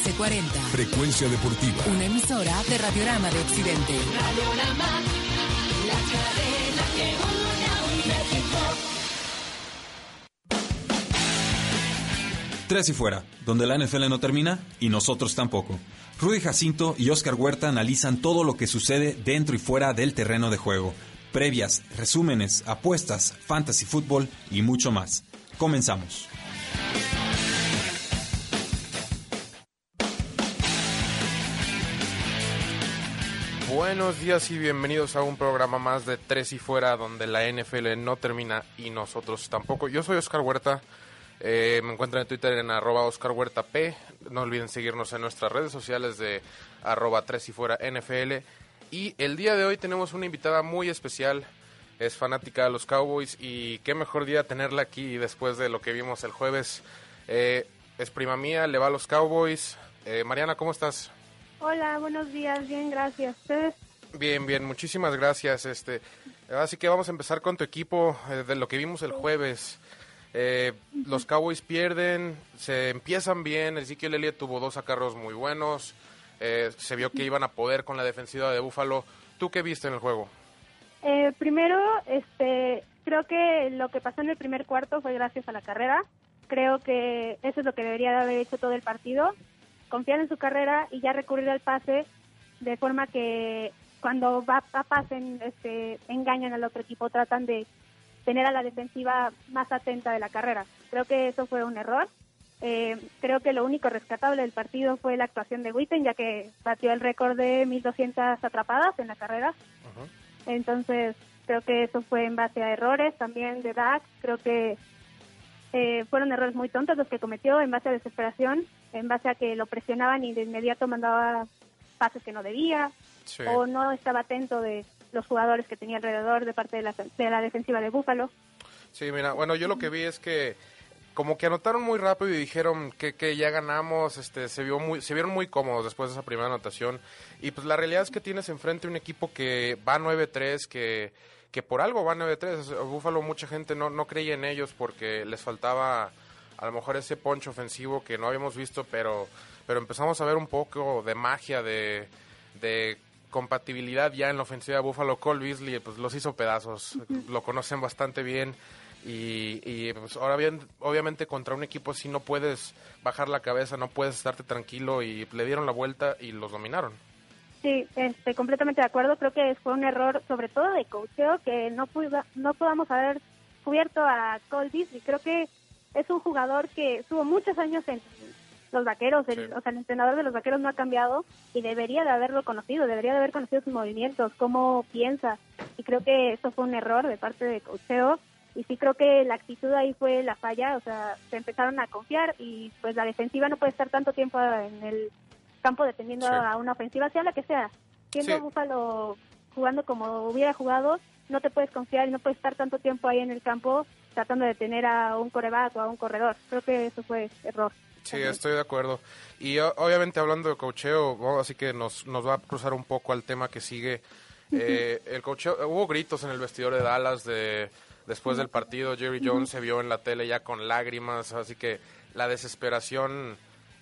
1340. Frecuencia deportiva. Una emisora de Radiorama de Occidente. Radiorama, la cadena que une a un México. Tres y fuera, donde la NFL no termina y nosotros tampoco. Rudy Jacinto y Oscar Huerta analizan todo lo que sucede dentro y fuera del terreno de juego. Previas, resúmenes, apuestas, fantasy fútbol y mucho más. Comenzamos. Buenos días y bienvenidos a un programa más de Tres y Fuera, donde la NFL no termina y nosotros tampoco. Yo soy Oscar Huerta, eh, me encuentran en Twitter en arroba Oscar Huerta P. No olviden seguirnos en nuestras redes sociales de arroba Tres y Fuera NFL. Y el día de hoy tenemos una invitada muy especial, es fanática de los Cowboys y qué mejor día tenerla aquí después de lo que vimos el jueves. Eh, es prima mía, le va a los Cowboys. Eh, Mariana, ¿cómo estás? Hola, buenos días, bien, gracias. ¿Ustedes? Bien, bien, muchísimas gracias. Este, así que vamos a empezar con tu equipo eh, de lo que vimos el jueves. Eh, los Cowboys pierden, se empiezan bien. Ezekiel Elliott tuvo dos acarros muy buenos. Eh, se vio que iban a poder con la defensiva de Buffalo. ¿Tú qué viste en el juego? Eh, primero, este, creo que lo que pasó en el primer cuarto fue gracias a la carrera. Creo que eso es lo que debería de haber hecho todo el partido. Confiar en su carrera y ya recurrir al pase de forma que cuando va a pasen este, engañan al otro equipo, tratan de tener a la defensiva más atenta de la carrera. Creo que eso fue un error. Eh, creo que lo único rescatable del partido fue la actuación de Witten, ya que batió el récord de 1.200 atrapadas en la carrera. Entonces, creo que eso fue en base a errores también de Dak. Creo que eh, fueron errores muy tontos los que cometió en base a desesperación, en base a que lo presionaban y de inmediato mandaba pases que no debía, Sí. o no estaba atento de los jugadores que tenía alrededor de parte de la, de la defensiva de Búfalo. Sí, mira, bueno, yo lo que vi es que como que anotaron muy rápido y dijeron que, que ya ganamos, este, se vio muy, se vieron muy cómodos después de esa primera anotación. Y pues la realidad es que tienes enfrente un equipo que va 9-3, que, que por algo va 9-3. Búfalo mucha gente no, no creía en ellos porque les faltaba a lo mejor ese poncho ofensivo que no habíamos visto, pero, pero empezamos a ver un poco de magia, de, de compatibilidad ya en la ofensiva de Buffalo. Cole Beasley pues los hizo pedazos, lo conocen bastante bien. Y, y, pues ahora bien, obviamente contra un equipo así no puedes bajar la cabeza, no puedes estarte tranquilo y le dieron la vuelta y los dominaron. Sí, estoy completamente de acuerdo. Creo que fue un error, sobre todo de coacheo, que no, puda- no podamos haber cubierto a Cole Beasley. Creo que es un jugador que estuvo muchos años en los vaqueros, el, Sí. o sea, el entrenador de los vaqueros no ha cambiado y debería de haberlo conocido, debería de haber conocido sus movimientos, cómo piensa. Y creo que eso fue un error de parte de coacheo. Y sí creo que la actitud ahí fue la falla, o sea, se empezaron a confiar y pues la defensiva no puede estar tanto tiempo en el campo dependiendo Sí. a una ofensiva, sea la que sea. Siendo Sí. Búfalo jugando como hubiera jugado, no te puedes confiar y no puedes estar tanto tiempo ahí en el campo tratando de detener a un coreback o a un corredor. Creo que eso fue error. Sí, estoy de acuerdo. Y obviamente hablando de cocheo, así que nos, nos va a cruzar un poco al tema que sigue. Eh, el cocheo, hubo gritos en el vestidor de Dallas de después del partido. Jerry Jones se vio en la tele ya con lágrimas, así que la desesperación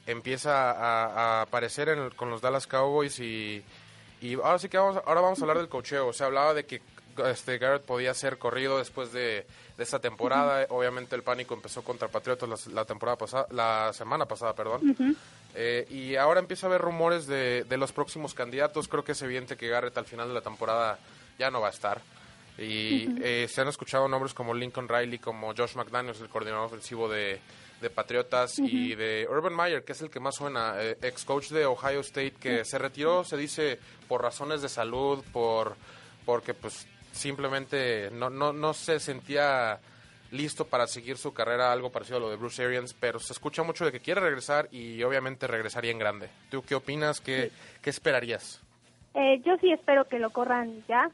empieza a, a aparecer en el- con los Dallas Cowboys y, y ahora sí que vamos, ahora vamos a hablar del cocheo. Se hablaba de que este Garrett podía ser corrido después de, de esta temporada. Obviamente el pánico empezó contra Patriotas la, la temporada pasada, la semana pasada, perdón. Eh, y ahora empieza a haber rumores de, de los próximos candidatos. Creo que es evidente que Garrett al final de la temporada ya no va a estar. Y eh, se han escuchado nombres como Lincoln Riley, como Josh McDaniels, el coordinador ofensivo de, de Patriotas, y de Urban Meyer, que es el que más suena, eh, ex coach de Ohio State, que se retiró, se dice, por razones de salud, por porque pues simplemente no, no, no se sentía listo para seguir su carrera, algo parecido a lo de Bruce Arians, pero se escucha mucho de que quiere regresar y obviamente regresaría en grande. ¿Tú qué opinas? ¿Qué, qué esperarías? Eh, yo sí espero que lo corran ya,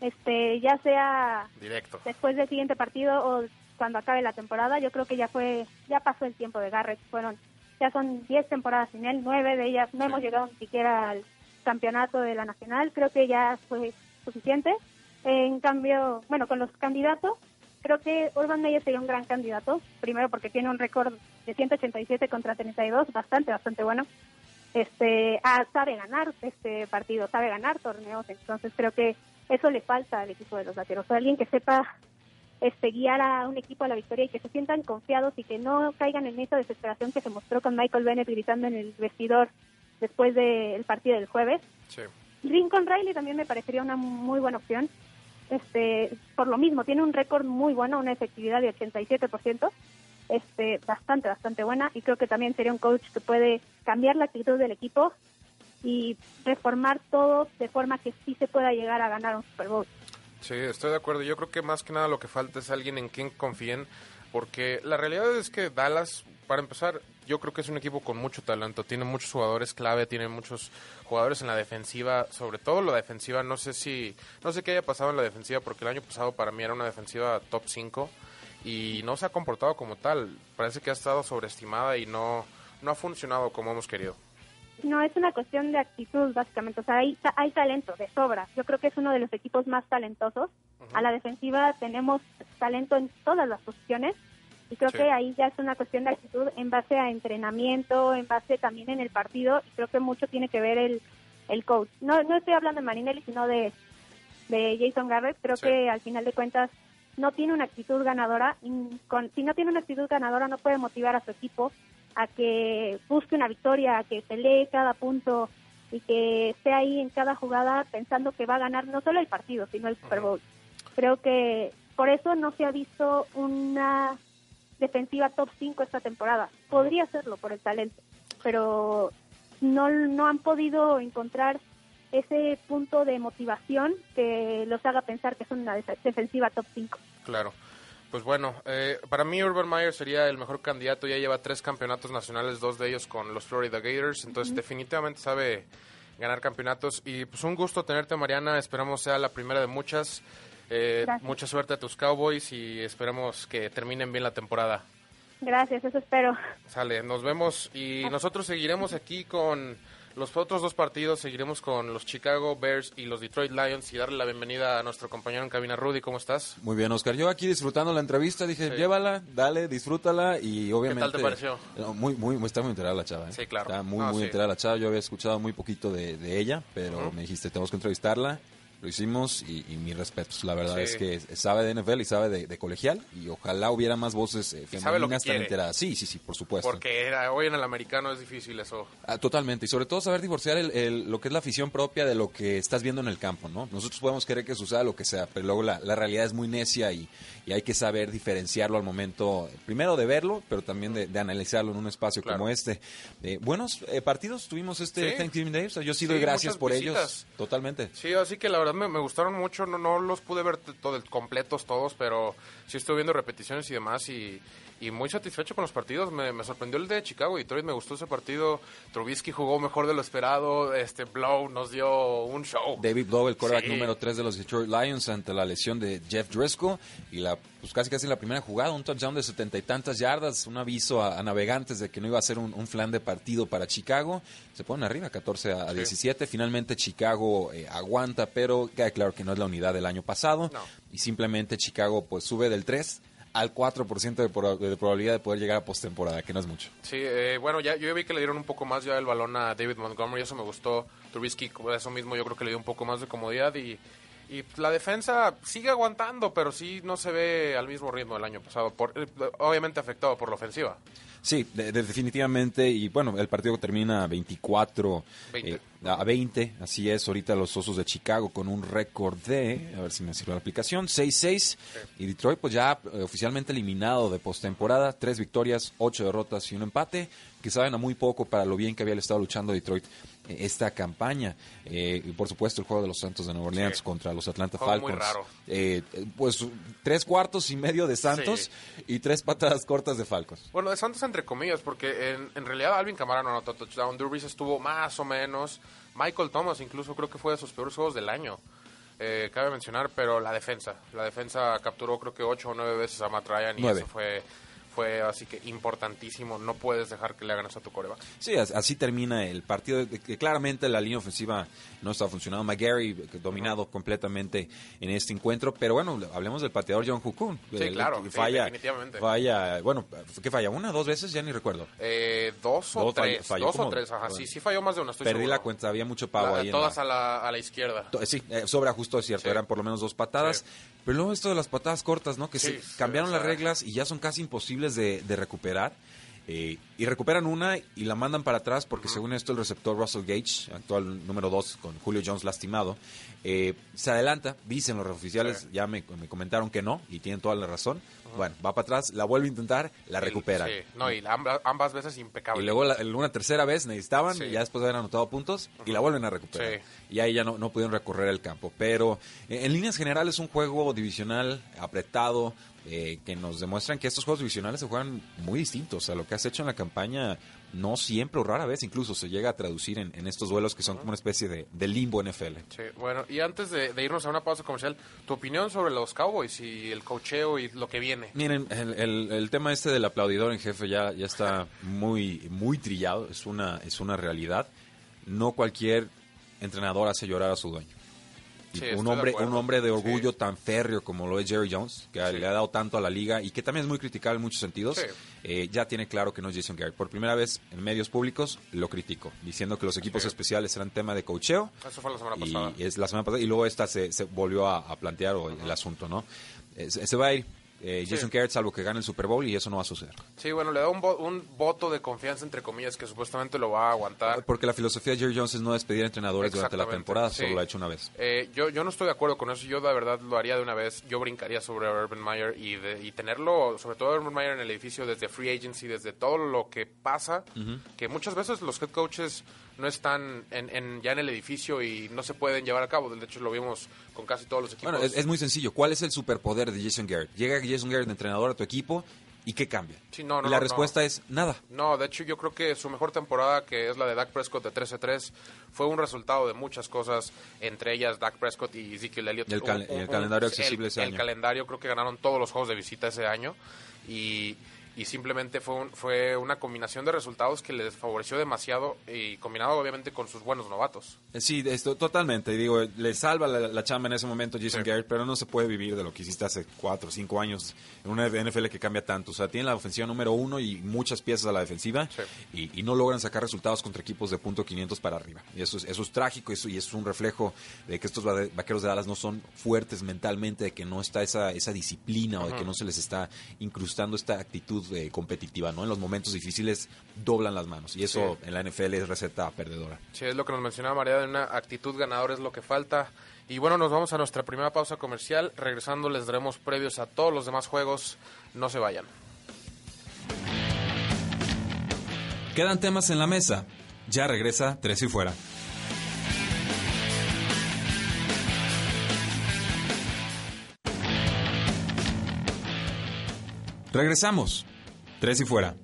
este, ya sea Directo. después del siguiente partido o cuando acabe la temporada. Yo creo que ya fue, ya pasó el tiempo de Garrett. Fueron, ya son 10 temporadas sin él, nueve de ellas no hemos llegado ni siquiera al campeonato de la nacional. Creo que ya fue suficiente. En cambio, bueno, con los candidatos, creo que Urban Meyer sería un gran candidato. Primero porque tiene un récord de 187 contra 32, bastante, bastante bueno. Este, ah, sabe ganar este partido, sabe ganar torneos, entonces creo que eso le falta al equipo de los vaqueros. Alguien que sepa este, guiar a un equipo a la victoria y que se sientan confiados y que no caigan en esa desesperación que se mostró con Michael Bennett gritando en el vestidor después del partido del jueves. Sí. Lincoln Riley también me parecería una muy buena opción. Este, por lo mismo, tiene un récord muy bueno, una efectividad de 87%, este, bastante, bastante buena, y creo que también sería un coach que puede cambiar la actitud del equipo y reformar todo de forma que sí se pueda llegar a ganar un Super Bowl. Sí, estoy de acuerdo. Yo creo que más que nada lo que falta es alguien en quien confíen, porque la realidad es que Dallas, para empezar, yo creo que es un equipo con mucho talento. Tiene muchos jugadores clave, tiene muchos jugadores en la defensiva, sobre todo la defensiva. No sé si, no sé qué haya pasado en la defensiva, porque el año pasado para mí era una defensiva top 5 y no se ha comportado como tal. Parece que ha estado sobreestimada y no, no ha funcionado como hemos querido. No, es una cuestión de actitud, básicamente. O sea, hay, hay talento de sobra. Yo creo que es uno de los equipos más talentosos. A la defensiva tenemos talento en todas las posiciones. Y creo Sí. que ahí ya es una cuestión de actitud en base a entrenamiento, en base también en el partido. Y creo que mucho tiene que ver el, el coach. No, no estoy hablando de Marinelli, sino de, de Jason Garrett. Creo Sí. que al final de cuentas no tiene una actitud ganadora. y con- si no tiene una actitud ganadora, no puede motivar a su equipo a que busque una victoria, a que pelee cada punto y que esté ahí en cada jugada pensando que va a ganar no solo el partido, sino el Super Bowl. Creo que por eso no se ha visto una defensiva top 5 esta temporada. Podría serlo por el talento, pero no, no han podido encontrar ese punto de motivación que los haga pensar que son una def- defensiva top 5. Claro. Pues bueno, eh, para mí Urban Meyer sería el mejor candidato. Ya lleva tres campeonatos nacionales, dos de ellos con los Florida Gators. Entonces, definitivamente sabe ganar campeonatos. Y pues un gusto tenerte, Mariana. Esperamos sea la primera de muchas. Eh, Gracias. mucha suerte a tus Cowboys y esperemos que terminen bien la temporada. Gracias, eso espero. Sale, nos vemos y nosotros seguiremos aquí con los otros dos partidos, seguiremos con los Chicago Bears y los Detroit Lions y darle la bienvenida a nuestro compañero en cabina, Rudy, ¿cómo estás? Muy bien, Oscar. Yo aquí disfrutando la entrevista dije, Sí. llévala, dale, disfrútala y obviamente... te pareció? No, muy, muy, está muy enterada la chava. ¿eh? Sí, claro. Está muy, No, muy sí. enterada la chava. Yo había escuchado muy poquito de, de ella, pero Ujú. me dijiste, tenemos que entrevistarla. Lo hicimos y, y mis respetos. La verdad Sí. es que sabe de NFL y sabe de, de colegial y ojalá hubiera más voces eh, femeninas tan enteradas. Sí, sí, sí, por supuesto. Porque era- hoy en el americano es difícil eso. Ah, totalmente, y sobre todo saber divorciar el, el- lo que es la afición propia de lo que estás viendo en el campo, ¿no? Nosotros podemos querer que suceda lo que sea, pero luego la, la realidad es muy necia y, y hay que saber diferenciarlo al momento, primero de verlo, pero también de, de analizarlo en un espacio Claro. como este. Eh, buenos eh, partidos tuvimos este Sí. Thanksgiving Day, o sea, yo sí doy Sí, gracias muchas por visitas. ellos, totalmente. Sí, así que la verdad me, me gustaron mucho, no, no los pude ver todo, completos todos, pero sí estuve viendo repeticiones y demás y, y muy satisfecho con los partidos. Me, me sorprendió el de Chicago y Detroit, me gustó ese partido. Trubisky jugó mejor de lo esperado, este Blow nos dio un show. David Blow, el quarterback Sí. número 3 de los Detroit Lions ante la lesión de Jeff Driscoll y la pues casi casi la primera jugada, un touchdown de setenta y tantas yardas, un aviso a, a navegantes de que no iba a ser un, un flan de partido para Chicago. Se ponen arriba 14 a, a Sí. 17. Finalmente Chicago eh, aguanta, pero queda claro que no es la unidad del año pasado No. y simplemente Chicago pues sube del 3 al 4% de, de probabilidad de poder llegar a postemporada, que no es mucho. Sí, eh, bueno, ya yo vi que le dieron un poco más ya el balón a David Montgomery, eso me gustó. Trubisky, eso mismo yo creo que le dio un poco más de comodidad y, y la defensa sigue aguantando, pero sí no se ve al mismo ritmo del año pasado, por, eh, obviamente afectado por la ofensiva. Sí, de- de- definitivamente. Y bueno, el partido termina 24 20. eh, a 20. Así es, ahorita los Osos de Chicago con un récord de, a ver si me sirve la aplicación, 6-6. Y Detroit pues ya eh, oficialmente eliminado de postemporada. Tres victorias, ocho derrotas y un empate. Que saben a muy poco para lo bien que había estado luchando Detroit eh, esta campaña. Eh, y por supuesto, el juego de los Santos de Nueva Orleans Sí. contra los Atlanta Juego muy Falcons. raro. Eh, pues tres cuartos y medio de Santos y tres patadas cortas de Falcons. Bueno, de Santos entre comillas, porque en, en realidad Alvin Kamara no anotó touchdown. Drew Brees estuvo más o menos. Michael Thomas incluso creo que fue de sus peores juegos del año. Eh, cabe mencionar, pero la defensa. La defensa capturó creo que ocho o nueve veces a Matt Ryan y Nueve. eso fue, fue así que importantísimo. No puedes dejar que le hagan eso a tu coreback. Sí, as- así termina el partido. que Claramente la línea ofensiva no está funcionando. McGarry eh, dominado completamente en este encuentro. Pero bueno, hablemos del pateador John Hukun. Sí, El- claro, que sí, falla, definitivamente. Falla, bueno, ¿qué falla? ¿Una, dos veces? Ya ni recuerdo. Eh, dos o Dos, tres. falló dos como- o tres, ajá. Sí, sí falló más de una. Estoy Perdí seguro. la cuenta, había mucho pavo La- ahí. en todas la- a, la, a la izquierda. To- Sí, eh, sobre ajusto es cierto, Sí. eran por lo menos dos patadas. Pero luego esto de las patadas cortas, ¿no? Que Sí, se cambiaron las reglas y ya son casi imposibles de, de recuperar. Eh, y recuperan una y la mandan para atrás porque según esto el receptor Russell Gage, actual número 2 con Julio Jones lastimado, eh, se adelanta, dicen los oficiales, Sí. ya me, me comentaron que no y tienen toda la razón. Bueno, va para atrás, la vuelve a intentar, la recupera. Sí, no, y la- ambas, ambas veces impecable. Y luego la- una tercera vez necesitaban, Sí. y ya después de haber anotado puntos, y la vuelven a recuperar. Sí. Y ahí ya no, no pudieron recorrer el campo. Pero eh, en líneas generales es un juego divisional apretado, eh, que nos demuestran que estos juegos divisionales se juegan muy distintos. a lo que has hecho en la campaña, no siempre o rara vez incluso se llega a traducir en, en estos duelos que son como una especie de, de limbo NFL. Sí, bueno, y antes de, de irnos a una pausa comercial, tu opinión sobre los Cowboys y el cocheo y lo que viene. Miren, el, el- el tema este del aplaudidor en jefe ya, ya está muy, muy trillado, es una, es una realidad. No cualquier entrenador hace llorar a su dueño. Y Sí, un hombre, un hombre de orgullo Sí. tan férreo como lo es Jerry Jones, que Sí. le ha dado tanto a la liga y que también es muy criticable en muchos sentidos, eh, ya tiene claro que no es Jason Garrett. Por primera vez en medios públicos lo criticó, diciendo que los equipos especiales eran tema de cocheo Eso fue la semana y pasada. es la semana pasada y luego esta se, se volvió a, a plantear o el asunto, ¿no? Eh, se, se va a ir eh, Sí. Jason Garrett salvo que gane el Super Bowl y eso no va a suceder. Sí, bueno, le da un, vo- un voto de confianza, entre comillas, que supuestamente lo va a aguantar. Porque la filosofía de Jerry Jones es no despedir a entrenadores durante la temporada, sí. solo lo ha hecho una vez. Eh, yo, yo no estoy de acuerdo con eso. Yo, la verdad, lo haría de una vez. Yo brincaría sobre Urban Meyer y, de- y tenerlo, sobre todo Urban Meyer en el edificio, desde free agency, desde todo lo que pasa. Que muchas veces los head coaches no están en, en- ya en el edificio y no se pueden llevar a cabo. De hecho, lo vimos con casi todos los equipos. Bueno, es, es muy sencillo. ¿Cuál es el superpoder de Jason Garrett? Llega Jason Garrett entrenador a tu equipo y ¿qué cambia? Sí, no, no, y la no, respuesta es nada. No, de hecho yo creo que su mejor temporada, que es la de Dak Prescott de 13-3, fue un resultado de muchas cosas, entre ellas Dak Prescott y Ezekiel Elliott. Y el cal- el calendario accesible el, ese el año. calendario, creo que ganaron todos los juegos de visita ese año y, y simplemente fue, un- fue una combinación de resultados que les favoreció demasiado y combinado obviamente con sus buenos novatos. Sí, esto, totalmente. Digo, le salva la, la chamba en ese momento Jason Sí. Garrett, pero no se puede vivir de lo que hiciste hace cuatro o cinco años en una NFL que cambia tanto. O sea, tiene la ofensiva número uno y muchas piezas a la defensiva Sí. y, y no logran sacar resultados contra equipos de punto 500 para arriba. Y eso es, eso es trágico eso, y eso es un reflejo de que estos va- vaqueros de Dallas no son fuertes mentalmente, de que no está esa, esa disciplina o de que no se les está incrustando esta actitud eh, competitiva. ¿no? En los momentos difíciles doblan las manos y eso Sí. en la NFL es receta perdedora. Sí, es lo que nos mencionaba María, de una actitud ganadora es lo que falta. Y bueno, nos vamos a nuestra primera pausa comercial. Regresando les daremos previos a todos los demás juegos. No se vayan. Quedan temas en la mesa. Ya regresa Tres y Fuera. Regresamos. Tres y Fuera.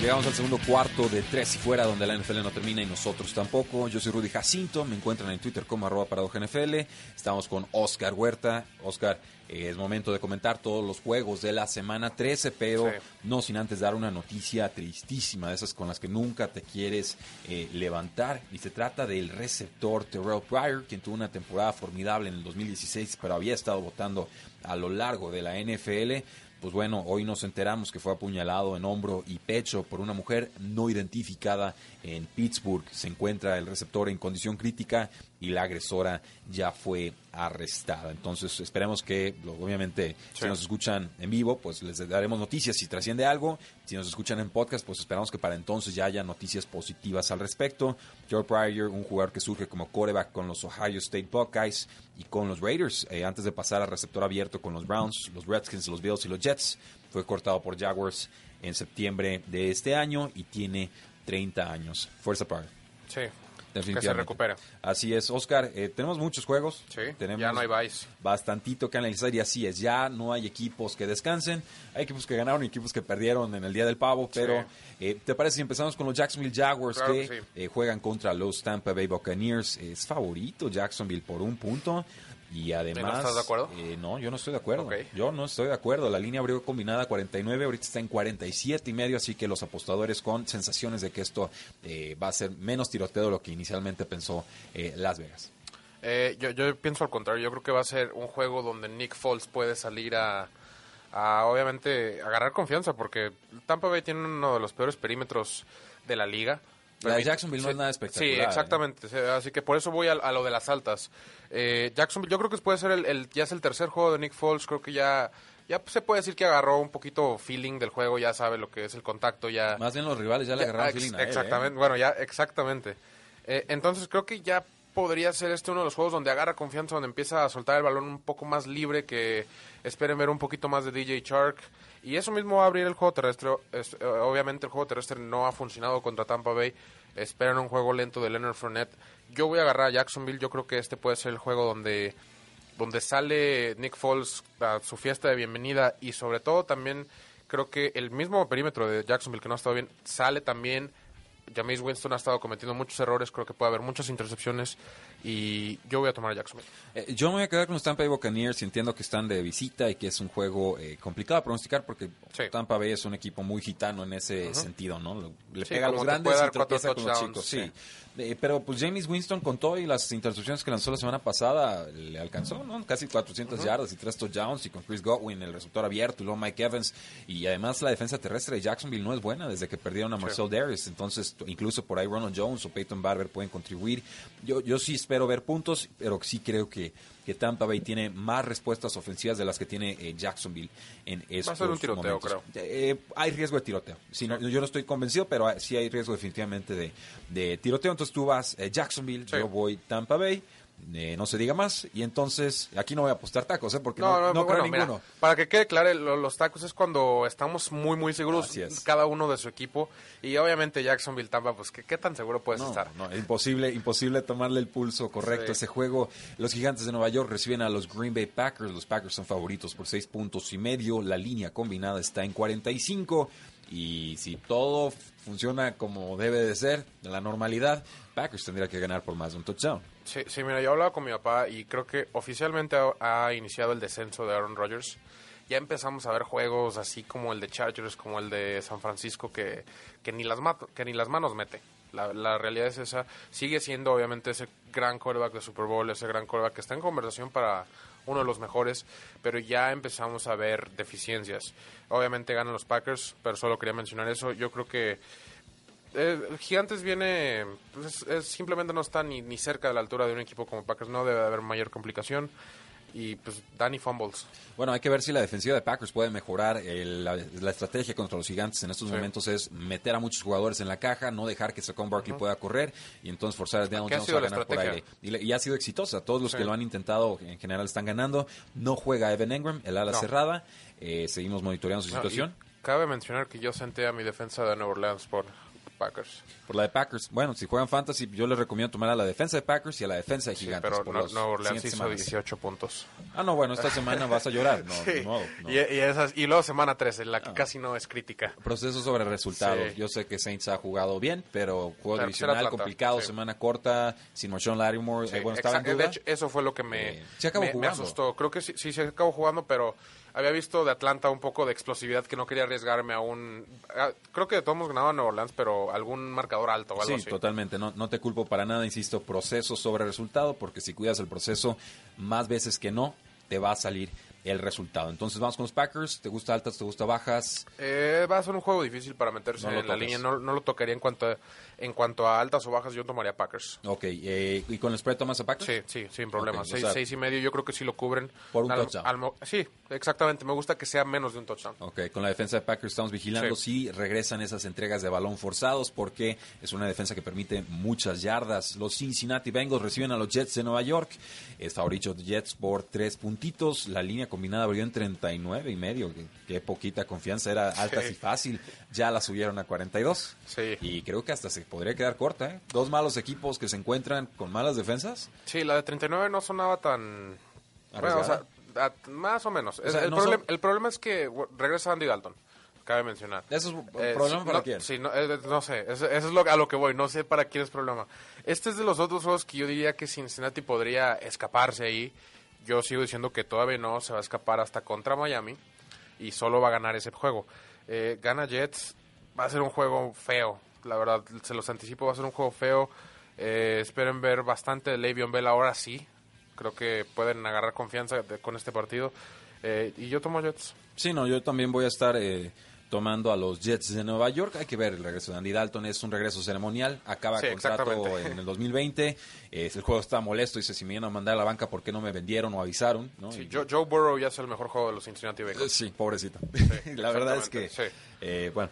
Llegamos al segundo cuarto de Tres y Fuera, donde la NFL no termina y nosotros tampoco. Yo soy Rudy Jacinto, me encuentran en Twitter como arroba NFL. Estamos con Oscar Huerta. Oscar, eh, es momento de comentar todos los juegos de la semana 13, pero Sí. no sin antes dar una noticia tristísima, de esas con las que nunca te quieres eh, levantar. Y se trata del receptor Terrell Pryor, quien tuvo una temporada formidable en el 2016, pero había estado votando a lo largo de la NFL. Pues bueno, hoy nos enteramos que fue apuñalado en hombro y pecho por una mujer no identificada en Pittsburgh. Se encuentra el receptor en condición crítica y la agresora ya fue arrestada. Entonces esperemos que, obviamente, si nos escuchan en vivo, pues les daremos noticias si trasciende algo. Si nos escuchan en podcast, pues esperamos que para entonces ya haya noticias positivas al respecto. Joe Pryor, un jugador que surge como quarterback con los Ohio State Buckeyes y con los Raiders, eh, antes de pasar a receptor abierto con los Browns, los Redskins, los Bills y los Jets, fue cortado por Jaguars en septiembre de este año y tiene 30 años. Fuerza Pryor. Sí, que se recupere. Así es, Oscar. eh, tenemos muchos juegos. Sí, tenemos ya no hay vice. bastantito que analizar y así es. Ya no hay equipos que descansen. Hay equipos que ganaron y equipos que perdieron en el Día del Pavo. Pero, eh, ¿te parece si empezamos con los Jacksonville Jaguars Claro que, que sí. eh, juegan contra los Tampa Bay Buccaneers? Es favorito Jacksonville por un punto. Y además... estás de acuerdo? eh, no, yo no estoy de acuerdo. Yo no estoy de acuerdo. La línea abrió combinada 49, ahorita está en 47 y medio, así que los apostadores con sensaciones de que esto eh, va a ser menos tiroteo de lo que inicialmente pensó eh, Las Vegas. Eh, yo, yo pienso al contrario, yo creo que va a ser un juego donde Nick Foles puede salir a, a, obviamente, agarrar confianza, porque Tampa Bay tiene uno de los peores perímetros de la liga. La de Jacksonville no sí, es nada espectacular, Sí, ¿eh? exactamente. sí, Así que por eso voy a, a lo de las altas. Eh, Jacksonville, yo creo que puede ser el, el- ya es el tercer juego de Nick Foles. Creo que ya, ya se puede decir que agarró un poquito feeling del juego, ya sabe lo que es el contacto, ya. Más bien los rivales ya le agarraron ex- feeling a él, ¿eh? Exactamente, bueno, ya, exactamente. Eh, entonces creo que ya podría ser este uno de los juegos donde agarra confianza, donde empieza a soltar el balón un poco más libre, que esperen ver un poquito más de DJ Shark. Y eso mismo va a abrir el juego terrestre. Es- eh, obviamente el juego terrestre no ha funcionado contra Tampa Bay. Esperan un juego lento de Leonard Fournette. Yo voy a agarrar a Jacksonville. Yo creo que este puede ser el juego donde donde sale Nick Foles a su fiesta de bienvenida y sobre todo también creo que el mismo perímetro de Jacksonville que no ha estado bien sale también Jameis Winston ha estado cometiendo muchos errores, creo que puede haber muchas intercepciones y yo voy a tomar a Jacksonville. Eh, yo me voy a quedar con los Tampa Bay Buccaneers entiendo que están de visita y que es un juego eh, complicado de pronosticar porque Sí. Tampa Bay es un equipo muy gitano en ese sentido, ¿no? Le Sí, pega a los grandes y tropieza con los chicos, sí. Eh, pero pues James Winston con todo y las intercepciones que lanzó la semana pasada le alcanzó, ¿no? Casi 400 yardas y tres touchdowns y con Chris Godwin, el receptor abierto, y luego Mike Evans y además la defensa terrestre de Jacksonville no es buena desde que perdieron a Marcel Darius, entonces incluso por ahí Ronald Jones o Peyton Barber pueden contribuir. Yo, yo sí espero ver puntos, pero sí creo que, que Tampa Bay tiene más respuestas ofensivas de las que tiene eh, Jacksonville en estos ser un tiroteo, momentos. Eh, hay riesgo de tiroteo. Sí, no, yo no estoy convencido, pero sí hay riesgo definitivamente de, de tiroteo. Entonces tú vas eh, Jacksonville, Sí. yo voy Tampa Bay. Eh, no se diga más. Y entonces, aquí no voy a apostar tacos, ¿eh? porque no, no, creo bueno, mira, ninguno. para que quede claro, lo- los tacos es cuando estamos muy, muy seguros es. cada uno de su equipo. Y obviamente Jacksonville, Tampa, pues ¿qué, qué tan seguro puedes No, estar? no, imposible, imposible tomarle el pulso correcto Sí. a ese juego. Los gigantes de Nueva York reciben a los Green Bay Packers. Los Packers son favoritos por seis puntos y medio. La línea combinada está en 45. Y si todo funciona como debe de ser, la normalidad, Packers tendría que ganar por más de un touchdown. Sí, mira, yo hablaba con mi papá y creo que oficialmente ha, iniciado el descenso de Aaron Rodgers. Ya empezamos a ver juegos así como el de Chargers, como el de San Francisco, que, que, ni, las que ni las manos mete. La, realidad es esa. Sigue siendo obviamente ese gran quarterback de Super Bowl, ese gran quarterback que está en conversación para uno de los mejores, pero ya empezamos a ver deficiencias. Obviamente ganan los Packers, pero solo quería mencionar eso. Yo creo que eh, Gigantes viene, pues, es- simplemente no está ni, ni cerca de la altura de un equipo como Packers, no debe de haber mayor complicación. Y pues Danny Fumbles. Bueno, hay que ver si la defensiva de Packers puede mejorar. El- la, la estrategia contra los gigantes en estos Sí. momentos es meter a muchos jugadores en la caja, no dejar que Saquon Barkley pueda correr y entonces forzar a Daniel ¿Qué ha Jones a ganar por aire. Y, ha sido exitosa. Todos los Sí. que lo han intentado en general están ganando. No juega Evan Engram, el ala No. cerrada. Eh, seguimos monitoreando su No, situación. cabe mencionar que yo senté a mi defensa de Nueva Orleans por Packers. Por la de Packers. Bueno, si juegan fantasy, yo les recomiendo tomar a la defensa de Packers y a la defensa de Sí, gigantes. pero por no- Nueva Orleans hizo semanas. 18 puntos. Ah, no, bueno, esta semana vas a llorar. No, Sí. modo, no. Y, y esas, y luego semana 13, la que Ah. casi no es crítica. Proceso sobre resultados. Sí. Yo sé que Saints ha jugado bien, pero juego Pero divisional Atlanta, complicado, semana corta, sin Marshawn Lattimore. Eh, bueno, estaba en duda. de hecho, eso fue lo que me, Eh, sí acabó me- asustó. Creo que sí, sí se acabó jugando, pero había visto de Atlanta un poco de explosividad que no quería arriesgarme a un... a- creo que de todos hemos ganado a Nueva Orleans, pero algún marcador alto o algo Sí, así. totalmente. No, no te culpo para nada, insisto, proceso sobre resultado, porque si cuidas el proceso más veces que no, te va a salir el resultado. Entonces vamos con los Packers. ¿Te gusta altas, te gusta bajas? Eh, va a ser un juego difícil para meterse No en la línea. No, no lo tocaría en cuanto, a, en cuanto a altas o bajas. Yo tomaría Packers. Ok, eh, ¿y con el spread tomas a Packers? Sí, sí, sin problema. Ok, o seis, sea- seis y medio, yo creo que sí lo cubren. Por un Al- touchdown. al sí, exactamente. Me gusta que sea menos de un touchdown. Ok, con la defensa de Packers estamos vigilando si regresan esas entregas de balón forzados porque es una defensa que permite muchas yardas. Los Cincinnati Bengals reciben a los Jets de Nueva York. Es favorito de Jets por tres puntitos. La línea combinada abrió en 39 y medio. Qué, qué poquita confianza, era alta Sí. y fácil. Ya la subieron a 42. Sí. Y creo que hasta se podría quedar corta. ¿eh? Dos malos equipos que se encuentran con malas defensas. Sí, la de 39 no sonaba tan... Bueno, o sea, a- más o menos. Sea, el, no problem- son- el problema es que regresa Andy Dalton, cabe mencionar. Eso es un Eh, problema sí, para no, quién. Sí, no, eh, no sé, eso, eso es lo, a lo que voy, no sé para quién es problema. Este es de los otros juegos que yo diría que Cincinnati podría escaparse ahí. Yo sigo diciendo que todavía no se va a escapar hasta contra Miami y solo va a ganar ese juego. Eh, gana Jets, va a ser un juego feo, la verdad, se los anticipo, va a ser un juego feo. Eh, esperen ver bastante de Le'Veon Bell ahora sí. Creo que pueden agarrar confianza con este partido. Eh, y yo tomo Jets. Sí, no, yo también voy a estar eh, tomando a los Jets de Nueva York. Hay que ver el regreso de Andy Dalton. Es un regreso ceremonial. Acaba Sí, contrato en el 2020. Eh, el juego está molesto. Dice, si me iban a mandar a la banca, ¿por qué no me vendieron o avisaron? ¿no? Sí, Y- Joe, Joe Burrow ya es el mejor juego de los Cincinnati Bengals. Sí, pobrecito. la verdad es que, eh, bueno,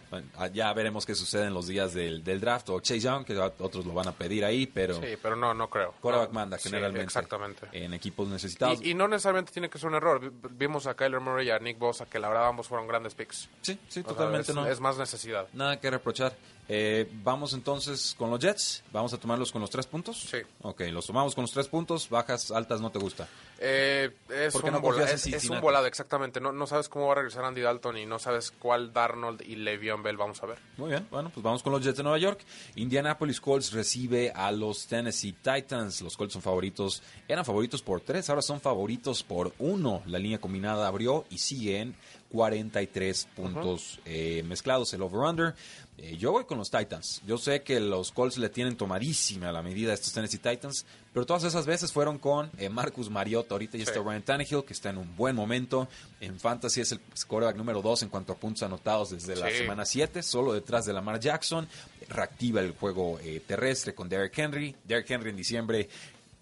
ya veremos qué sucede en los días del, del draft. O Chase Young, que otros lo van a pedir ahí, pero Sí, pero no, no creo. No, manda generalmente exactamente. en equipos necesitados. Y, y no necesariamente tiene que ser un error. Vi- Vimos a Kyler Murray y a Nick Bosa, que la verdad ambos fueron grandes picks. sí, sí, O sea, totalmente es, no. es más necesidad. Nada que reprochar. Eh, vamos entonces con los Jets. Vamos a tomarlos con los tres puntos. Sí. Ok, los tomamos con los tres puntos. Bajas, altas, no te gusta. Eh, es ¿Por qué un, no vola- confías en es, es un volado, exactamente. No, no sabes cómo va a regresar Andy Dalton y no sabes cuál Darnold y Le'Veon Bell vamos a ver. Muy bien, bueno, pues vamos con los Jets de Nueva York. Indianapolis Colts recibe a los Tennessee Titans. Los Colts son favoritos, eran favoritos por tres, ahora son favoritos por uno. La línea combinada abrió y sigue en 43 puntos eh, mezclados el over-under. Eh, yo voy con los Titans. Yo sé que los Colts le tienen tomadísima la medida a estos Tennessee Titans, pero todas esas veces fueron con eh, Marcus Mariota. Ahorita ya Sí. está Ryan Tannehill, que está en un buen momento. En Fantasy es el quarterback número 2 en cuanto a puntos anotados desde la semana 7, solo detrás de Lamar Jackson. Reactiva el juego eh, terrestre con Derrick Henry. Derrick Henry en diciembre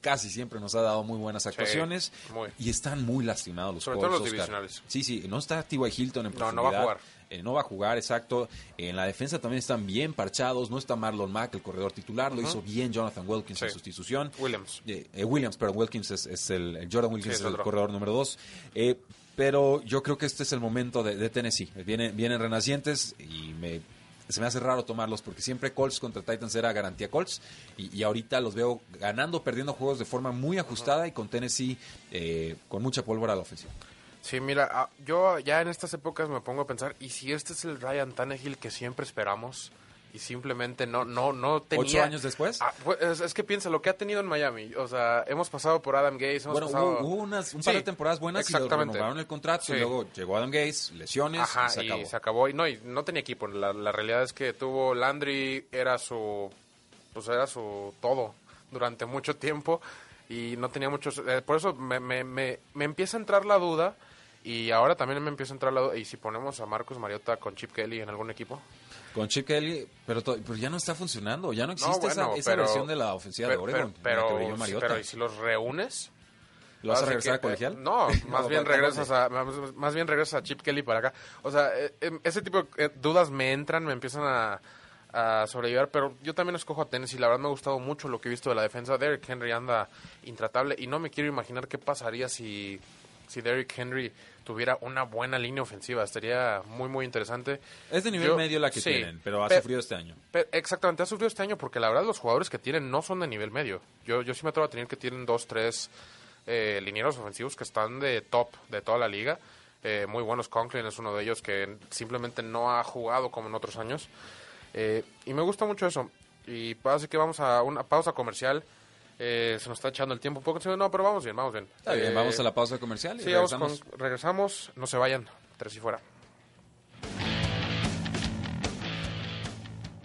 casi siempre nos ha dado muy buenas actuaciones. muy. Y están muy lastimados los Sobre Colts, todo los Oscar. divisionales. Sí, sí, no está T.Y. Hilton en No, profundidad. no va a jugar. Eh, no va a jugar, exacto. En la defensa también están bien parchados. No está Marlon Mack, el corredor titular. Lo hizo bien Jonathan Wilkins en sustitución. Williams. Eh, eh, Williams, pero Wilkins es, es el, Jordan Wilkins Sí, es es el corredor número dos. Pero yo creo que este es el momento de, de Tennessee. Vienen, vienen renacientes y me, se me hace raro tomarlos porque siempre Colts contra Titans era garantía Colts y, y ahorita los veo ganando, perdiendo juegos de forma muy ajustada y con Tennessee eh, con mucha pólvora a la ofensiva. Sí, mira, ah, yo ya en estas épocas me pongo a pensar, ¿y si este es el Ryan Tannehill que siempre esperamos? Y simplemente no, no, no tenía... ¿Ocho años después? Ah, es, es que piensa, lo que ha tenido en Miami, o sea, hemos pasado por Adam Gates, hemos Bueno, pasado... hubo, unas, un par de temporadas buenas y le renovaron el contrato Sí. y luego llegó Adam Gates, lesiones Ajá, y se acabó. y se acabó. Y no, y no tenía equipo. La, la realidad es que tuvo Landry, era su, pues era su todo durante mucho tiempo y no tenía muchos. eh, por eso me, me, me, me empieza a entrar la duda y ahora también me empieza a entrar la duda. ¿Y si ponemos a Marcus Mariota con Chip Kelly en algún equipo? Con Chip Kelly, pero, pero ya no está funcionando, ya no existe bueno, esa, esa pero- versión de la ofensiva Pero, de Oregon. pero, pero, pero ¿y si los reúnes? ¿Lo vas a regresar que, a colegial? No, más No, bien ¿para regresas a más, más bien regresas a Chip Kelly para acá. O sea, eh, eh, ese tipo de eh, dudas me entran, me empiezan a, a sobrellevar, pero yo también escojo a Tennessee. La verdad me ha gustado mucho lo que he visto de la defensa. Derrick Henry anda intratable y no me quiero imaginar qué pasaría si si Derrick Henry tuviera una buena línea ofensiva. Estaría muy muy interesante. Es de nivel Yo- medio la que sí, tienen, pero ha pe- sufrido este año. Exactamente, ha sufrido este año porque la verdad los jugadores que tienen no son de nivel medio. Yo, yo sí me atrevo a tener que tienen dos, tres eh, linieros ofensivos que están de top de toda la liga. Eh, muy buenos, Conklin es uno de ellos que simplemente no ha jugado como en otros años. Eh, y me gusta mucho eso. Y así que vamos a una pausa comercial. Eh, se nos está echando el tiempo un poco. No, pero vamos bien, vamos bien. Está bien, Eh, vamos a la pausa comercial y Sí, vamos regresamos. con- regresamos. No se vayan. Tres y fuera.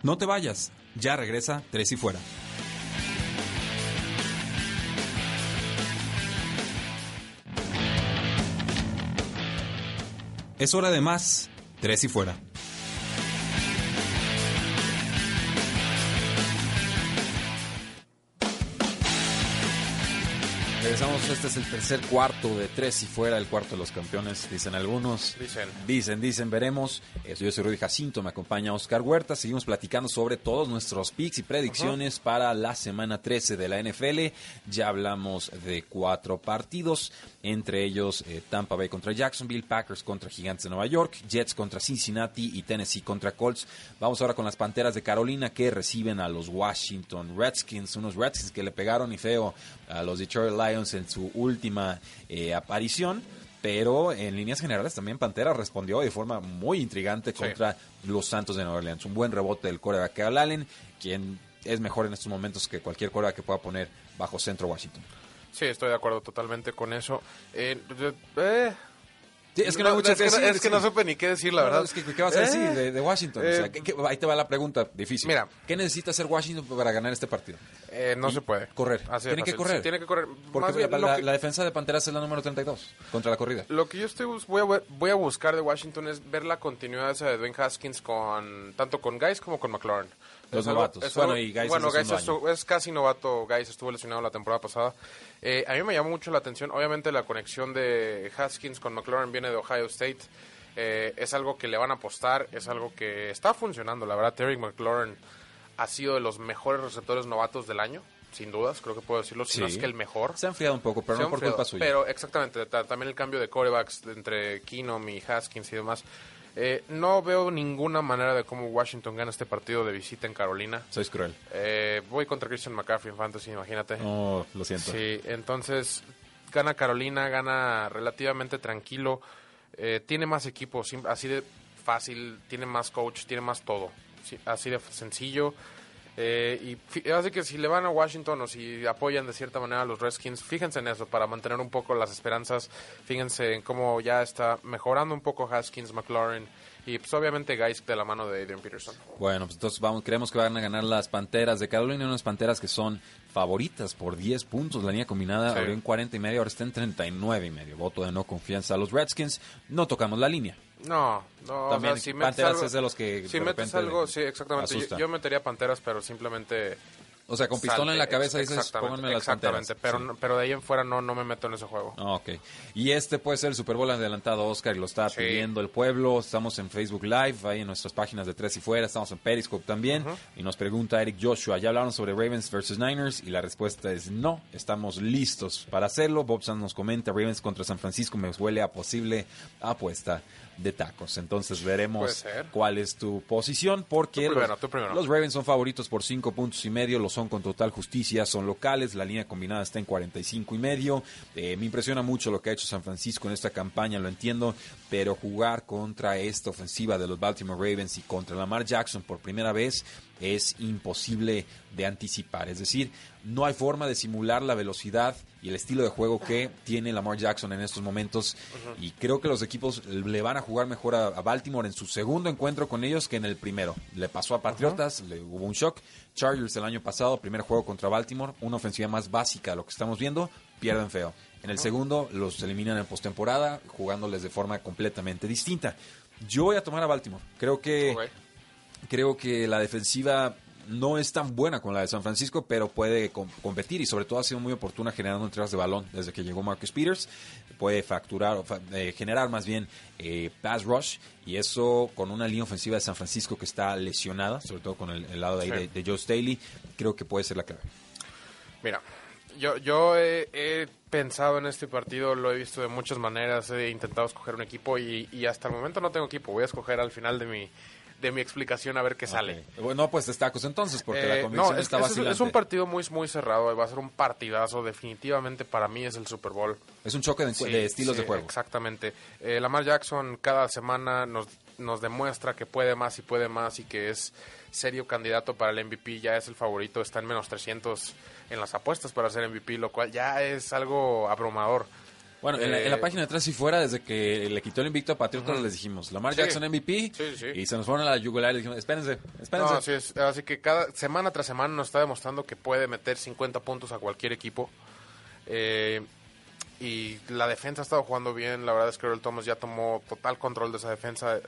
No te vayas, ya regresa Tres y Fuera. Es hora de más. Tres y fuera. Regresamos, este es el tercer cuarto de tres y fuera, el cuarto de los campeones, dicen algunos. Dicen. Dicen, dicen, veremos. Eh, Yo soy Rudy Jacinto, me acompaña Oscar Huerta. Seguimos platicando sobre todos nuestros picks y predicciones para la semana 13 de la NFL. Ya hablamos de cuatro partidos, entre ellos eh, Tampa Bay contra Jacksonville, Packers contra Gigantes de Nueva York, Jets contra Cincinnati y Tennessee contra Colts. Vamos ahora con las Panteras de Carolina que reciben a los Washington Redskins, unos Redskins que le pegaron y feo a los Detroit Lions en su última eh, aparición. Pero en líneas generales también Pantera respondió de forma muy intrigante contra los Santos de Nueva Orleans. Un buen rebote del coreback Kyle Allen, quien es mejor en estos momentos que cualquier coreback que pueda poner bajo centro Washington. Sí, estoy de acuerdo totalmente con eso. Eh, eh, Sí, es que no, es que es que no supe ni qué decir, la verdad. es que, ¿Qué vas a decir Eh, de, de Washington? O sea, eh, ¿qué- qué- ahí te va la pregunta difícil. Mira. ¿Qué necesita hacer Washington para ganar este partido? eh, no Y se puede. Correr. Tiene que correr. Sí, tiene que correr. Porque bien, la, defensa de Panteras es la número 32 contra la corrida. Lo que yo estoy voy a, voy a buscar de Washington es ver la continuidad esa de Dwayne Haskins con tanto con Guys como con McLaurin. Los novatos. es Bueno, y Guys bueno, es estu- es casi novato. Guys estuvo lesionado la temporada pasada. Eh, a mí me llamó mucho la atención. Obviamente la conexión de Haskins con McLaurin viene de Ohio State. Eh, es algo que le van a apostar. Es algo que está funcionando. La verdad, Terry McLaurin ha sido de los mejores receptores novatos del año. Sin dudas, creo que puedo decirlo. Si no es que el mejor. Se ha enfriado un poco, pero Se no por culpa suya. Pero exactamente, ta- también el cambio de corebacks entre Keenum y Haskins y demás. Eh, no veo ninguna manera de cómo Washington gana este partido de visita en Carolina. Sois cruel. Eh, voy contra Christian McCaffrey en Fantasy, imagínate. No, lo siento. Sí, entonces gana Carolina, gana relativamente tranquilo. Eh, tiene más equipo, así de fácil, tiene más coach, tiene más todo. Sí, así de sencillo. Eh, y así que si le van a Washington o si apoyan de cierta manera a los Redskins, fíjense en eso para mantener un poco las esperanzas. Fíjense en cómo ya está mejorando un poco Haskins, McLaurin y pues obviamente Guys de la mano de Adrian Peterson. Bueno, pues entonces vamos, creemos que van a ganar las Panteras de Carolina, unas Panteras que son favoritas por 10 puntos. La línea combinada Sí. abrió en 40 y medio, ahora está en 39 y medio. Voto de no confianza a los Redskins. No tocamos la línea. No, no, También o sea, si metes Panteras algo, es de los que si de metes algo, sí, exactamente. Yo, metería Panteras, pero simplemente O sea, con pistola en la cabeza dices, exactamente, pónganme las Exactamente, Panteras. pero, Sí. no- pero de ahí en fuera no, no me meto en ese juego. Ah, Ok. Y este puede ser el Super Bowl adelantado, Oscar, y lo está Sí. pidiendo el pueblo. Estamos en Facebook Live, ahí en nuestras páginas de Tres y Fuera. Estamos en Periscope también. Y nos pregunta Eric Joshua, ¿ya hablaron sobre Ravens versus Niners? Y la respuesta es no, estamos listos para hacerlo. Bob Sanz nos comenta, Ravens contra San Francisco me huele a posible apuesta de tacos. Entonces veremos cuál es tu posición, porque Tú primero, los, tú primero. los Ravens son favoritos por 5 puntos y medio, lo son con total justicia, son locales, la línea combinada está en 45 y medio. Eh, me impresiona mucho lo que ha hecho San Francisco en esta campaña, lo entiendo, pero jugar contra esta ofensiva de los Baltimore Ravens y contra Lamar Jackson por primera vez es imposible de anticipar. Es decir, no hay forma de simular la velocidad y el estilo de juego que tiene Lamar Jackson en estos momentos. Y creo que los equipos le van a jugar mejor a, a Baltimore en su segundo encuentro con ellos que en el primero. Le pasó a Patriotas, le hubo un shock. Chargers el año pasado, primer juego contra Baltimore, una ofensiva más básica lo que estamos viendo, pierden feo. En el segundo los eliminan en postemporada, jugándoles de forma completamente distinta. Yo voy a tomar a Baltimore. Creo que creo que la defensiva no es tan buena con la de San Francisco, pero puede com- competir y sobre todo ha sido muy oportuna generando entregas de balón desde que llegó Marcus Peters. Puede facturar, o fa- eh, generar más bien eh, pass rush y eso con una línea ofensiva de San Francisco que está lesionada, sobre todo con el, el lado de, ahí Sí. de, de Joe Staley, creo que puede ser la clave. Mira, yo, yo he, he pensado en este partido, lo he visto de muchas maneras, he intentado escoger un equipo y, y hasta el momento no tengo equipo. Voy a escoger al final de mi, de mi explicación a ver qué sale. Bueno, pues destacos entonces, porque la Eh, convicción no, es, está es- vacilante. es un partido muy, muy cerrado, va a ser un partidazo, definitivamente para mí es el Super Bowl. Es un choque de, Sí, de estilos sí, de juego. Exactamente. Eh, Lamar Jackson cada semana nos, nos demuestra que puede más y puede más y que es serio candidato para el MVP, ya es el favorito, está en menos 300 en las apuestas para ser MVP, lo cual ya es algo abrumador. Bueno, en, la, en Eh, la página de atrás y fuera, desde que le quitó el invicto a Patriotas, les dijimos, Lamar Sí. Jackson MVP, Sí, sí. y se nos fueron a la yugular y dijimos, espérense, espérense. No, así, es, así que cada semana tras semana nos está demostrando que puede meter 50 puntos a cualquier equipo. Eh, y la defensa ha estado jugando bien. La verdad es que Earl Thomas ya tomó total control de esa defensa.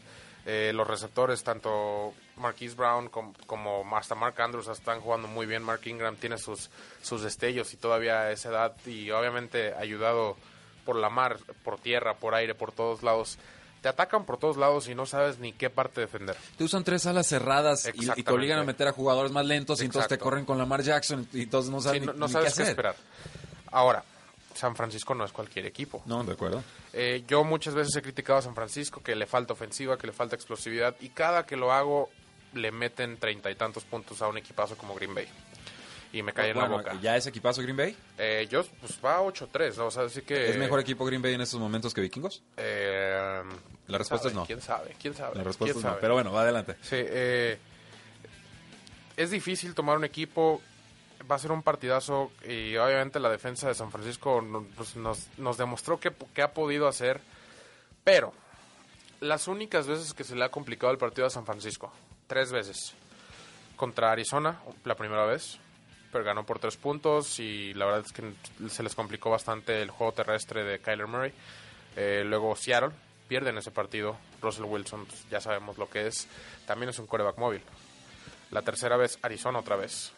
Eh, los receptores, tanto Marquise Brown com- como, hasta Mark Andrews están jugando muy bien. Mark Ingram tiene sus, sus destellos y todavía a esa edad y obviamente ayudado por la mar, por tierra, por aire, por todos lados. Te atacan por todos lados y no sabes ni qué parte defender. Te usan tres alas cerradas y- y, te obligan a meter a jugadores más lentos y entonces te corren con Lamar Jackson y entonces no Sí, sabes no, ni, no ni sabes qué qué, hacer. esperar. Ahora, San Francisco no es cualquier equipo. No, de acuerdo. Eh, yo muchas veces he criticado a San Francisco que le falta ofensiva, que le falta explosividad y cada que lo hago le meten treinta y tantos puntos a un equipazo como Green Bay. Y me cae en Bueno, la boca. ¿Ya es equipazo Green Bay? Eh, yo, pues va 8-3, ¿no? O sea, así que... ¿Es mejor equipo Green Bay en estos momentos que Vikingos? Eh, La respuesta sabe, es no. ¿Quién sabe? ¿Quién sabe? La respuesta ¿Quién es no, sabe? pero bueno, va adelante. Sí, eh, es difícil tomar un equipo, va a ser un partidazo y obviamente la defensa de San Francisco no- pues, nos, nos demostró que, que ha podido hacer, pero las únicas veces que se le ha complicado el partido a San Francisco, tres veces, contra Arizona, la primera vez, pero ganó por tres puntos y la verdad es que se les complicó bastante el juego terrestre de Kyler Murray. Eh, luego Seattle, pierden ese partido. Russell Wilson, pues, ya sabemos lo que es. También es un coreback móvil. La tercera vez, Arizona otra vez.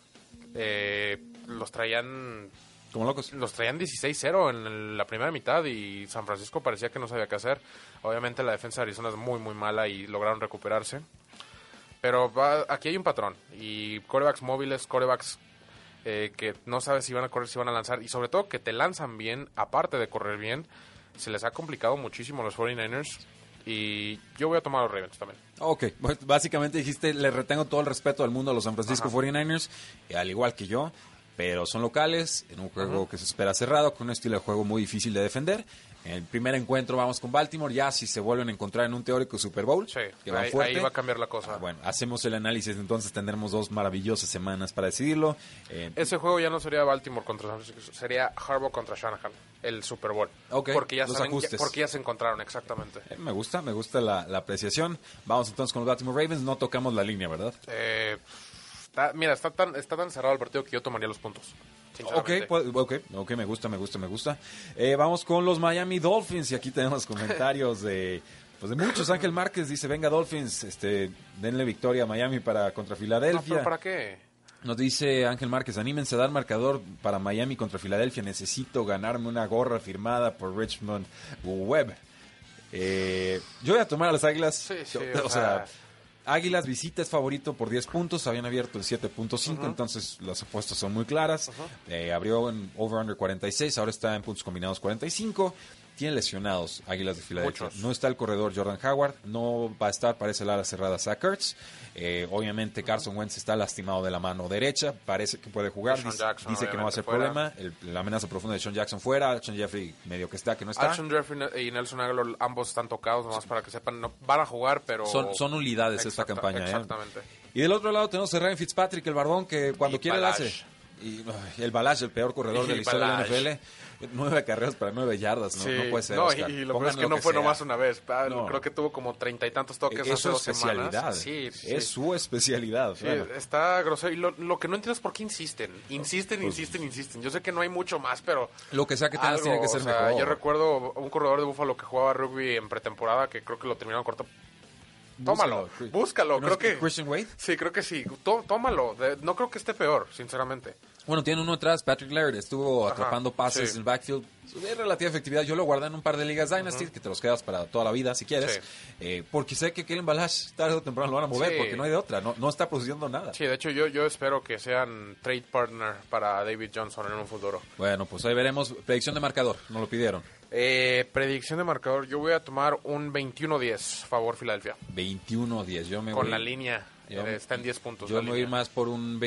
Eh, los traían Como locos. los traían 16-0 en la primera mitad y San Francisco parecía que no sabía qué hacer. Obviamente la defensa de Arizona es muy muy mala y lograron recuperarse. Pero va- aquí hay un patrón y corebacks móviles, corebacks eh, que no sabes si van a correr, si van a lanzar y sobre todo que te lanzan bien, aparte de correr bien, se les ha complicado muchísimo a los 49ers y yo voy a tomar los Ravens también. Ok, pues, básicamente dijiste, le retengo todo el respeto del mundo a los San Francisco Ajá. 49ers, eh, al igual que yo, pero son locales, en un juego que se espera cerrado, con un estilo de juego muy difícil de defender. En el primer encuentro vamos con Baltimore, ya si se vuelven a encontrar en un teórico Super Bowl, Sí, que van ahí, fuerte. ahí va a cambiar la cosa. Ah, bueno, hacemos el análisis, entonces tendremos dos maravillosas semanas para decidirlo. Eh, Ese juego ya no sería Baltimore contra San Francisco, sería Harbaugh contra Shanahan, el Super Bowl. Ok, porque ya los ya- porque ya se encontraron exactamente. eh, me gusta, me gusta la, la apreciación. Vamos entonces con los Baltimore Ravens, no tocamos la línea, ¿verdad? Eh, está- mira, está tan, está tan cerrado el partido que yo tomaría los puntos. Pues, ok, ok, me gusta, me gusta, me gusta. Eh, vamos con los Miami Dolphins y aquí tenemos comentarios de, pues de muchos. Ángel Márquez dice, venga Dolphins, este, denle victoria a Miami para contra No, Filadelfia. pero ¿para qué? Nos dice Ángel Márquez, anímense a dar marcador para Miami contra Filadelfia. Necesito ganarme una gorra firmada por Richmond Webb. Eh, yo voy a tomar a las Águilas. Sí, sí, o, o sea, sea- Águilas visita es favorito por 10 puntos. Habían abierto en 7.5, entonces las apuestas son muy claras. Eh, abrió en over-under 46, ahora está en puntos combinados 45. Tiene lesionados Águilas de Filadelfia. Muchos. No está el corredor Jordan Howard, no va a estar, parece la ala cerrada Zach Ertz. Eh, obviamente Carson Wentz está lastimado de la mano derecha, parece que puede jugar, dice, Jackson, dice que no va a ser problema. El- la amenaza profunda de Sean Jackson fuera, Sean Jeffrey medio que está, que no está. Alshon Jeffrey y Nelson Aguilar ambos están tocados, nomás para que sepan, no, van a jugar, pero... Son, son unidades esta Exacta- campaña. ¿eh? Exactamente. Y del otro lado tenemos a Ryan Fitzpatrick, el barbón, que cuando Y quiere la hace. Y el Balash, el peor corredor Y de la historia Balash. de la NFL. Nueve carreras para nueve yardas, no, Sí. no puede ser. No, Oscar. y, lo peor es que no que fue sea. nomás una vez. No. Creo que tuvo como treinta y tantos toques Es hace su dos especialidad. semanas. Sí, sí, Es su especialidad. Está grosero. Y lo, lo que no entiendo es por qué insisten. Insisten, Pues, insisten, insisten. Yo sé que no hay mucho más, pero. Lo que sea que tengas algo, tiene que o ser sea, mejor. Yo recuerdo un corredor de Búfalo que jugaba rugby en pretemporada que creo que lo terminaron corto. Tómalo, búscalo. ¿No Creo que. Christian Wade? Sí, creo que sí. Tó- tómalo. De- no creo que esté peor, sinceramente. Bueno, tiene uno atrás, Patrick Laird, estuvo Ajá, atrapando pases sí. en el backfield. De relativa efectividad, yo lo guardé en un par de ligas Dynasty, que te los quedas para toda la vida si quieres. Sí. Eh, porque sé que Kellen Balash tarde o temprano lo van a mover, Sí. porque no hay de otra, no, no está produciendo nada. Sí, de hecho, yo, yo espero que sean trade partner para David Johnson en un futuro. Bueno, pues ahí veremos. Predicción de marcador, nos lo pidieron. Eh, predicción de marcador, yo voy a tomar un 21-10, favor Filadelfia. 21-10. Yo me Con voy, la línea, yo- eh, está en 10 puntos. Yo me voy a ir más por un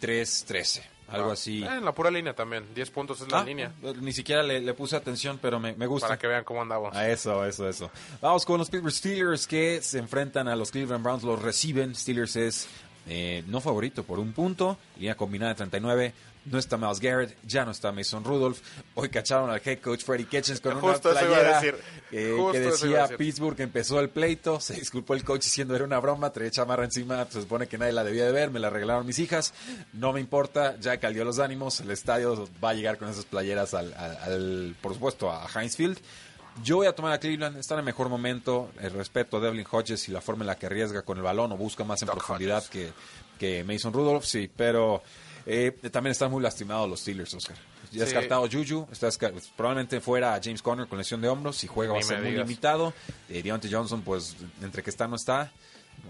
23-13, algo Ah, así. eh, en la pura línea también, 10 puntos es la Ah, línea. Ni siquiera le, le puse atención, pero me, me gusta. Para que vean cómo andamos. A eso, eso, eso. Vamos con los Pittsburgh Steelers que se enfrentan a los Cleveland Browns, los reciben. Steelers es eh, no favorito por un punto, línea combinada de 39. No está Miles Garrett, ya no está Mason Rudolph. Hoy cacharon al head coach Freddie Kitchens con Justo una playera decir. eh, que decía. Pittsburgh empezó el pleito. Se disculpó el coach diciendo era una broma, traía chamarra encima. Se supone que nadie la debía de ver, me la regalaron mis hijas. No me importa, ya caldió los ánimos. El estadio va a llegar con esas playeras al, al- al- por supuesto, a Heinz Field. Yo voy a tomar a Cleveland, está en el mejor momento. El respeto a Devlin Hodges y la forma en la que arriesga con el balón o busca más en Doc profundidad Hodges. que, que Mason Rudolph, sí, pero eh, también están muy lastimados los Steelers, Oscar. Ya Sí. descartado Juju, está desca- probablemente fuera James Conner con lesión de hombros, si juega va a ser muy limitado. Eh, Deontay Johnson, pues entre que está no está.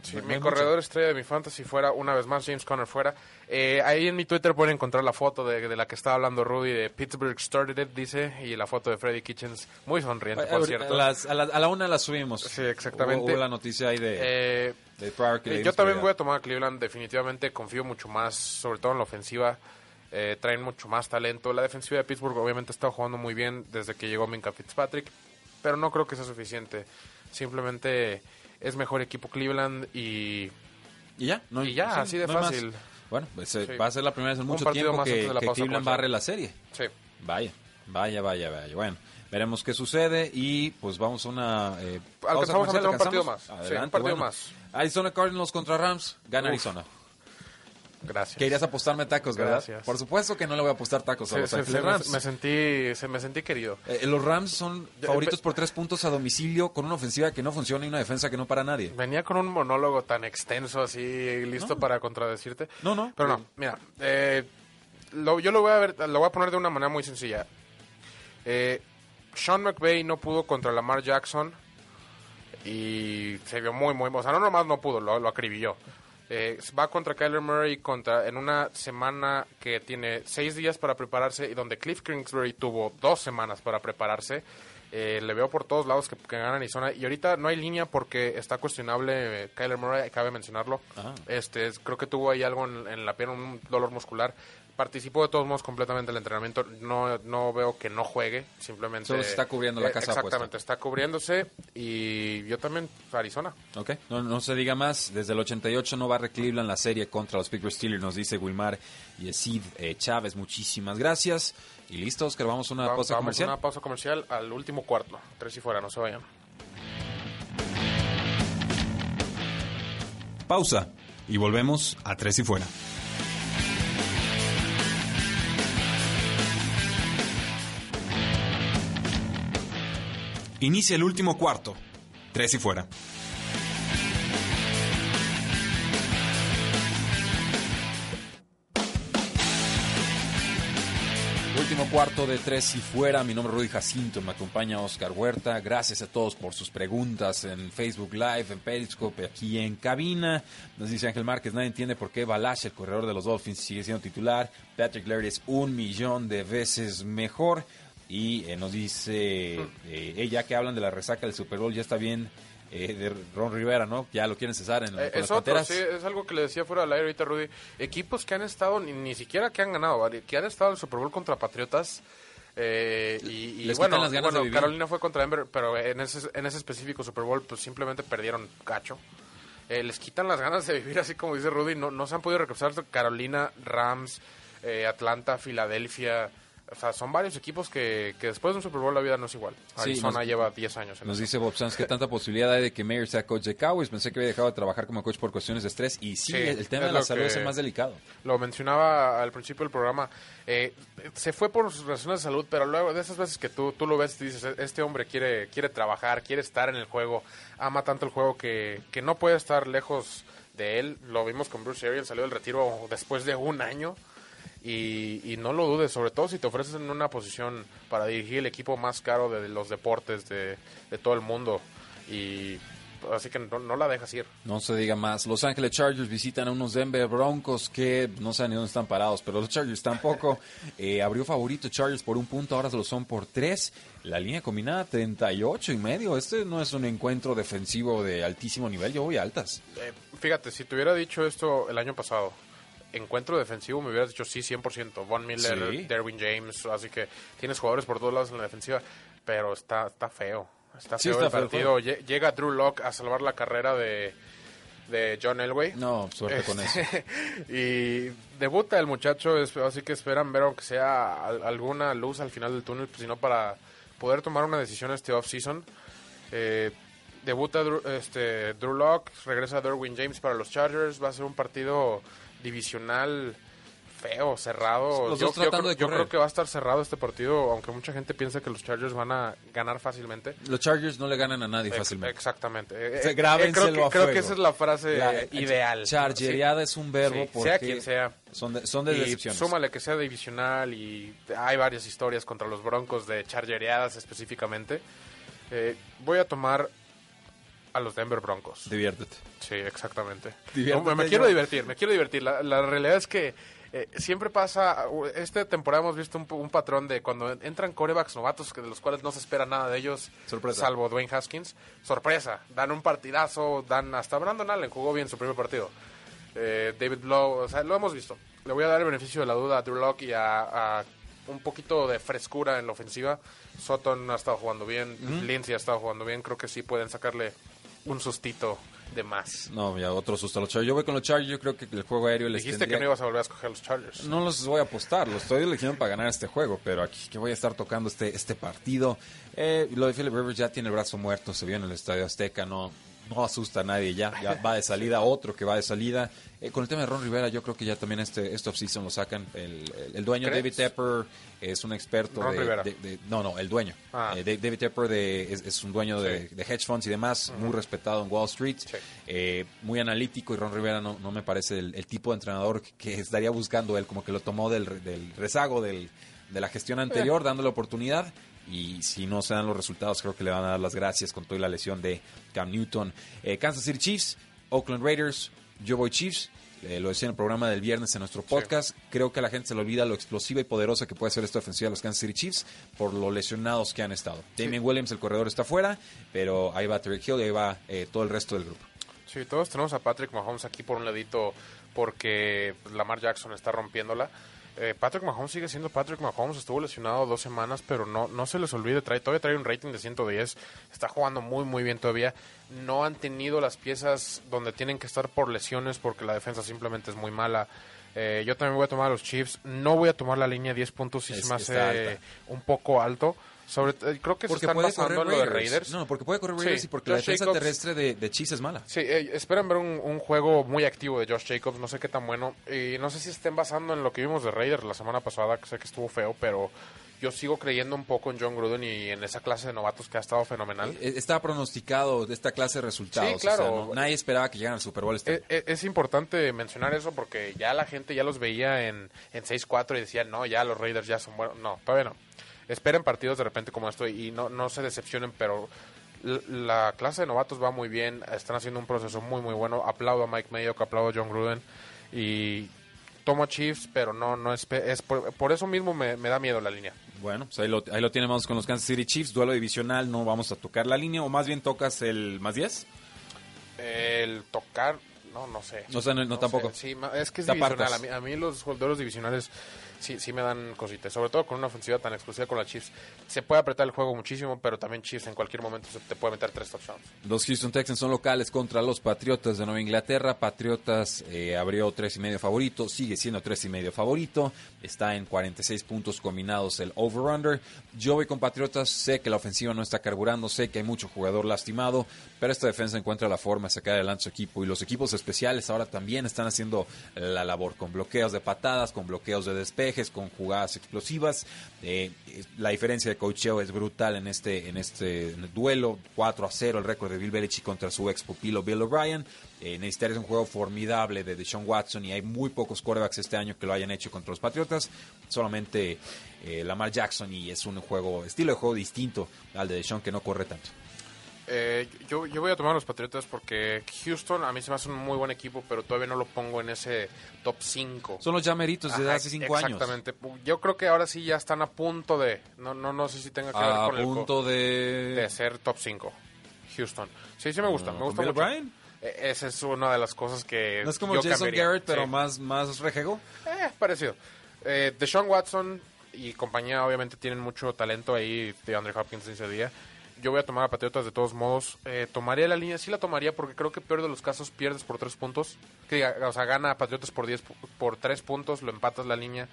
Sí, no mi corredor mucho. estrella de mi fantasy fuera, una vez más, James Conner fuera. Eh, ahí en mi Twitter pueden encontrar la foto de, de la que estaba hablando Rudy, de Pittsburgh Started It, dice, y la foto de Freddy Kitchens, muy sonriente, por A, cierto. las- a la, a la una la subimos. Sí, exactamente. Hubo, la noticia ahí de, Eh, de Eh, yo también voy a tomar a Cleveland, definitivamente confío mucho más, sobre todo en la ofensiva. Eh, traen mucho más talento. La defensiva de Pittsburgh obviamente está jugando muy bien desde que llegó Minka Fitzpatrick, pero no creo que sea suficiente. Simplemente es mejor equipo Cleveland y Y ya, no Y ya, así de no fácil. Bueno, pues, eh, Sí. va a ser la primera vez en mucho tiempo más que, Cleveland barre la serie. sí. Vaya, vaya, vaya, vaya. Bueno, veremos qué sucede y pues vamos a una. Eh, Alcanzamos a meter un partido más. Sí, Adelante, un partido bueno. más. Arizona Cardinals contra Rams, gana Uf. Arizona. Gracias. Querías apostarme tacos, ¿verdad? Gracias. Por supuesto que no le voy a apostar tacos a Se- los se- Ángeles se- me, Rams. me sentí, se me sentí querido. Eh, los Rams son favoritos por tres puntos a domicilio con una ofensiva que no funciona y una defensa que no para nadie. Venía con un monólogo tan extenso así, listo para contradecirte. No, no. Pero no, mira, eh, lo- yo lo voy a ver, lo voy a poner de una manera muy sencilla. Eh, Sean McVay no pudo contra Lamar Jackson y se vio muy, muy, o sea, no nomás no pudo, lo, lo acribilló. Eh, va contra Kyler Murray contra, en una semana que tiene seis días para prepararse y donde Cliff Kingsbury tuvo dos semanas para prepararse. Eh, le veo por todos lados que, que gana Arizona. Y ahorita no hay línea porque está cuestionable eh, Kyler Murray, cabe mencionarlo. Ah. Este, es- creo que tuvo ahí algo en, en la pierna, un dolor muscular. Participó de todos modos completamente del entrenamiento. No, no veo que no juegue, simplemente. Solo se está cubriendo la Eh, casa Exactamente, está cubriéndose. Y yo también, Arizona. Ok, no, no se diga más. Desde el 88 no barre Cleveland la serie contra los Pittsburgh Steelers, nos dice Wilmar Yesid eh, Chávez. Muchísimas gracias. Y listo, Oscar, vamos a una Vamos- pausa vamos a comercial. una pausa comercial al último cuarto. Tres y fuera, no se vayan. Pausa. Y volvemos a Tres y Fuera. Inicia el último cuarto. Tres y fuera. Último cuarto de tres y fuera. Mi nombre es Rudy Jacinto. Me acompaña Oscar Huerta. Gracias a todos por sus preguntas en Facebook Live, en Periscope, aquí en cabina. Nos dice Ángel Márquez: Nadie entiende por qué Balash, el corredor de los Dolphins, sigue siendo titular. Patrick Laird es un millón de veces mejor. Y eh, nos dice eh, eh, ya que hablan de la resaca del Super Bowl, ya está bien eh, de Ron Rivera, ¿no? Ya lo quieren cesar en, Eh, con es las otro, sí, es algo que le decía fuera del aire ahorita Rudy. Equipos que han estado, ni, ni siquiera que han ganado, ¿vale? que han estado en el Super Bowl contra Patriotas. eh, y, y Les bueno, las ganas bueno, de vivir. Carolina fue contra Denver, pero en ese, en ese específico Super Bowl, pues simplemente perdieron cacho. Eh, les quitan las ganas de vivir, así como dice Rudy. No, no se han podido recuperar Carolina, Rams, eh, Atlanta, Filadelfia. O sea, son varios equipos que, que después de un Super Bowl la vida no es igual. Sí, Arizona nos- lleva 10 años en Nos eso. dice Bob Sanz que tanta posibilidad hay de que Mayer sea coach de Cowboys. Pensé que había dejado de trabajar como coach por cuestiones de estrés. Y sí, Sí, el tema de la salud es el más delicado. Lo mencionaba al principio del programa. eh, se fue por sus razones de salud, pero luego de esas veces que tú, tú lo ves y dices, este hombre quiere, quiere trabajar, quiere estar en el juego, ama tanto el juego que, que no puede estar lejos de él. Lo vimos con Bruce Arians, salió del retiro después de un año. Y, y no lo dudes, sobre todo si te ofreces en una posición para dirigir el equipo más caro de los deportes de, de todo el mundo. Y así que no, no la dejas ir. No se diga más. Los Ángeles Chargers visitan a unos Denver Broncos que no saben ni dónde están parados, pero los Chargers tampoco. Eh, abrió favorito Chargers por un punto, ahora se lo son por tres. La línea combinada 38 y medio. Este no es un encuentro defensivo de altísimo nivel, yo voy a altas. Eh, fíjate, si te hubiera dicho esto el año pasado, encuentro defensivo, me hubieras dicho sí, 100%. Von Miller, Sí. Derwin James, así que tienes jugadores por todos lados en la defensiva, pero está, está feo. Está Sí, feo está el partido. Lle- Llega Drew Lock a salvar la carrera de, de John Elway. No, suerte con eso. y debuta el muchacho, así que esperan ver aunque sea al- alguna luz al final del túnel, pues, sino para poder tomar una decisión este off-season. Eh, debuta Drew, este, Drew Lock, regresa Derwin James para los Chargers, va a ser un partido divisional feo, cerrado. Los yo, dos yo tratando creo, de yo correr. creo que va a estar cerrado este partido, aunque mucha gente piensa que los Chargers van a ganar fácilmente. Los Chargers no le ganan a nadie Ex- fácilmente. Exactamente. Eh, Se- eh, grábenselo creo que, a creo que esa es la frase La- eh, ideal. Chargereada es un verbo Sí, porque sea quien sea. son de, son de y decepciones. súmale que sea divisional y hay varias historias contra los Broncos de chargereadas específicamente. Eh, voy a tomar a los Denver Broncos. Diviértete. Sí, exactamente. Diviértete, No, me, me quiero divertir, me quiero divertir. La, la realidad es que eh, siempre pasa, esta temporada hemos visto un, un patrón de cuando entran corebacks novatos que de los cuales no se espera nada de ellos, Sorpresa. salvo Dwayne Haskins, sorpresa, dan un partidazo, dan hasta Brandon Allen jugó bien su primer partido. Eh, David Blow, o sea, lo hemos visto. Le voy a dar el beneficio de la duda a Drew Lock y a, a un poquito de frescura en la ofensiva. Sutton ha estado jugando bien, Lindsay ha estado jugando bien, creo que sí pueden sacarle un sustito de más. No, ya otro susto a los Chargers. Yo voy con los Chargers, yo creo que el juego aéreo les Dijiste tendría- que no ibas a volver a escoger los Chargers. No los voy a apostar, los estoy eligiendo para ganar este juego, pero aquí que voy a estar tocando este, este partido. Eh, lo de Philip Rivers ya tiene el brazo muerto, se vio en el Estadio Azteca, no, no asusta a nadie ya, ya va de salida, otro que va de salida. Eh, con el tema de Ron Rivera, yo creo que ya también este, este offseason lo sacan. El, el- el dueño ¿Crees? David Tepper es un experto Ron de, Rivera. de- de- No, no, el dueño. Ah. Eh, David Tepper de, es, es un dueño de, de hedge funds y demás, muy respetado en Wall Street, Sí. eh, muy analítico y Ron Rivera no, no me parece el, el tipo de entrenador que, estaría buscando él, como que lo tomó del, del rezago del, de la gestión anterior, dándole oportunidad. Y si no se dan los resultados, creo que le van a dar las gracias con toda la lesión de Cam Newton. Eh, Kansas City Chiefs, Oakland Raiders, yo voy Chiefs. Eh, lo decía en el programa del viernes en nuestro podcast. Creo que a la gente se le olvida lo explosiva y poderosa que puede ser esta ofensiva de los Kansas City Chiefs por lo lesionados que han estado. Damien Williams, el corredor, está fuera, pero ahí va Tyreek Hill y ahí va eh, todo el resto del grupo. Sí, todos tenemos a Patrick Mahomes aquí por un ladito porque Lamar Jackson está rompiéndola. Eh, Patrick Mahomes sigue siendo Patrick Mahomes, estuvo lesionado dos semanas, pero no, no se les olvide, trae, todavía trae un rating de 110, está jugando muy muy bien todavía. No han tenido las piezas donde tienen que estar por lesiones porque la defensa simplemente es muy mala. Eh, yo también voy a tomar a los Chiefs, no voy a tomar la línea 10 puntos, si Es se me hace un poco alto. Sobre, eh, creo que se están basando en lo de Raiders. No, porque puede correr Raiders Sí, y porque la Josh defensa Jacobs- terrestre de, de Chiefs es mala. Sí, eh, esperan ver un, un juego muy activo de Josh Jacobs, no sé qué tan bueno. Y no sé si estén basando en lo que vimos de Raiders la semana pasada, que sé que estuvo feo, pero yo sigo creyendo un poco en John Gruden y en esa clase de novatos que ha estado fenomenal. Eh, Estaba pronosticado de esta clase de resultados. Sí, claro. o sea, no- nadie esperaba que llegaran al Super Bowl este Eh, eh, Es, importante mencionar eso porque ya la gente ya los veía en, en 6-4 y decían, no, ya los Raiders ya son buenos. No, todavía no. Esperen partidos de repente como esto y no, no se decepcionen, pero la clase de novatos va muy bien, están haciendo un proceso muy, muy bueno. Aplaudo a Mike Mayock, aplaudo a John Gruden y tomo Chiefs, pero no, no es, es por, por eso mismo me, me da miedo la línea. Bueno, pues ahí lo, ahí lo tenemos con los Kansas City Chiefs. Duelo divisional, no vamos a tocar la línea, o más bien tocas el más 10. El tocar, no, no sé. O sea, no- no tampoco. sé. Sí, es que es Te divisional. A mí, a mí los jugadores divisionales sí, sí me dan cositas. Sobre todo con una ofensiva tan explosiva con la Chiefs. Se puede apretar el juego muchísimo, pero también Chiefs en cualquier momento se te puede meter tres touchdowns. Los Houston Texans son locales contra los Patriotas de Nueva Inglaterra. Patriotas eh, abrió tres y medio favorito, sigue siendo tres y medio favorito. Está en 46 puntos combinados el over-under. Yo voy con Patriotas, sé que la ofensiva no está carburando, sé que hay mucho jugador lastimado, pero esta defensa encuentra la forma de sacar adelante su equipo. Y los equipos especiales ahora también están haciendo la labor con bloqueos de patadas, con bloqueos de con jugadas explosivas. Eh, la diferencia de cocheo es brutal en este, en este duelo. 4 a 0 el récord de Bill Belichick contra su ex pupilo Bill O'Brien. Eh, necesitaría un juego formidable de Deshaun Watson y hay muy pocos quarterbacks este año que lo hayan hecho contra los Patriotas. Solamente eh, Lamar Jackson y es un juego, estilo de juego distinto al de Deshaun que no corre tanto. Eh, yo, yo voy a tomar a los Patriotas porque Houston a mí se me hace un muy buen equipo, pero todavía no lo pongo en ese top 5. Son los llameritos de Ajá, hace 5 años. Exactamente. Yo creo que ahora sí ya están a punto de. No, no, no sé si tenga que ver A con el co- punto de... de ser top 5. Houston. Sí, sí me gusta. me ¿Con gusta mucho. O'Brien? Eh, Esa es una de las cosas que. No es como yo Jason cambiaría. Garrett, pero Sí. más, más rejego. Eh, parecido. Eh, Deshaun Watson y compañía obviamente tienen mucho talento ahí de Andre Hopkins en ese día. Yo voy a tomar a Patriotas de todos modos. Eh, tomaría la línea, sí la tomaría porque creo que peor de los casos pierdes por tres puntos. Que diga, o sea, gana Patriotas por 10 pu- por tres puntos, lo empatas la línea.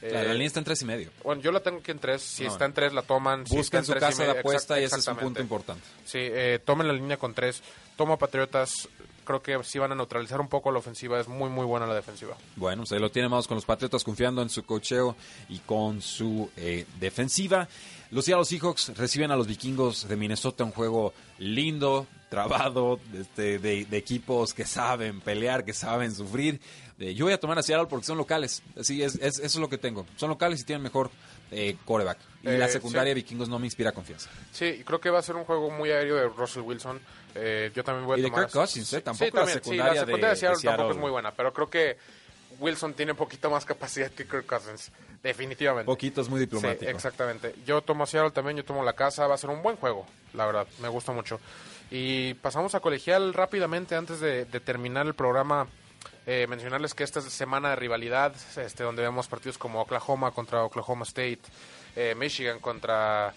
Eh, La, la línea está en tres y medio. Bueno, yo la tengo que en tres. Si No. está en tres, la toman. Si está Busquen en su tres y casa de medio, apuesta exact- y ese es un punto importante. Sí, eh, tomen la línea con tres. Tomo a Patriotas. Creo que sí van a neutralizar un poco la ofensiva. Es muy, muy buena la defensiva. Bueno, se lo tiene más con los Patriotas confiando en su cocheo y con su eh, defensiva. Los Seattle Seahawks reciben a los vikingos de Minnesota un juego lindo, trabado, este, de, de equipos que saben pelear, que saben sufrir. Eh, yo voy a tomar a Seattle porque son locales. Así es, es- eso es lo que tengo. Son locales y tienen mejor eh, coreback. Y Eh, la secundaria sí. de vikingos no me inspira confianza. Sí, creo que va a ser un juego muy aéreo de Russell Wilson. Eh, yo también voy a Y de tomar... Kirk Cousins, ¿eh? Sí, Tampoco sí, la secundaria sí, la secundaria de- de, Seattle de Seattle. tampoco es muy buena, pero creo que Wilson tiene un poquito más capacidad que Kirk Cousins. Definitivamente. Poquito es muy diplomático. Sí, exactamente. Yo tomo Seattle también, yo tomo la casa. Va a ser un buen juego, la verdad. Me gusta mucho. Y pasamos a colegial rápidamente antes de, de terminar el programa. eh, mencionarles que esta es semana de rivalidad, este, donde vemos partidos como Oklahoma contra Oklahoma State, eh, Michigan contra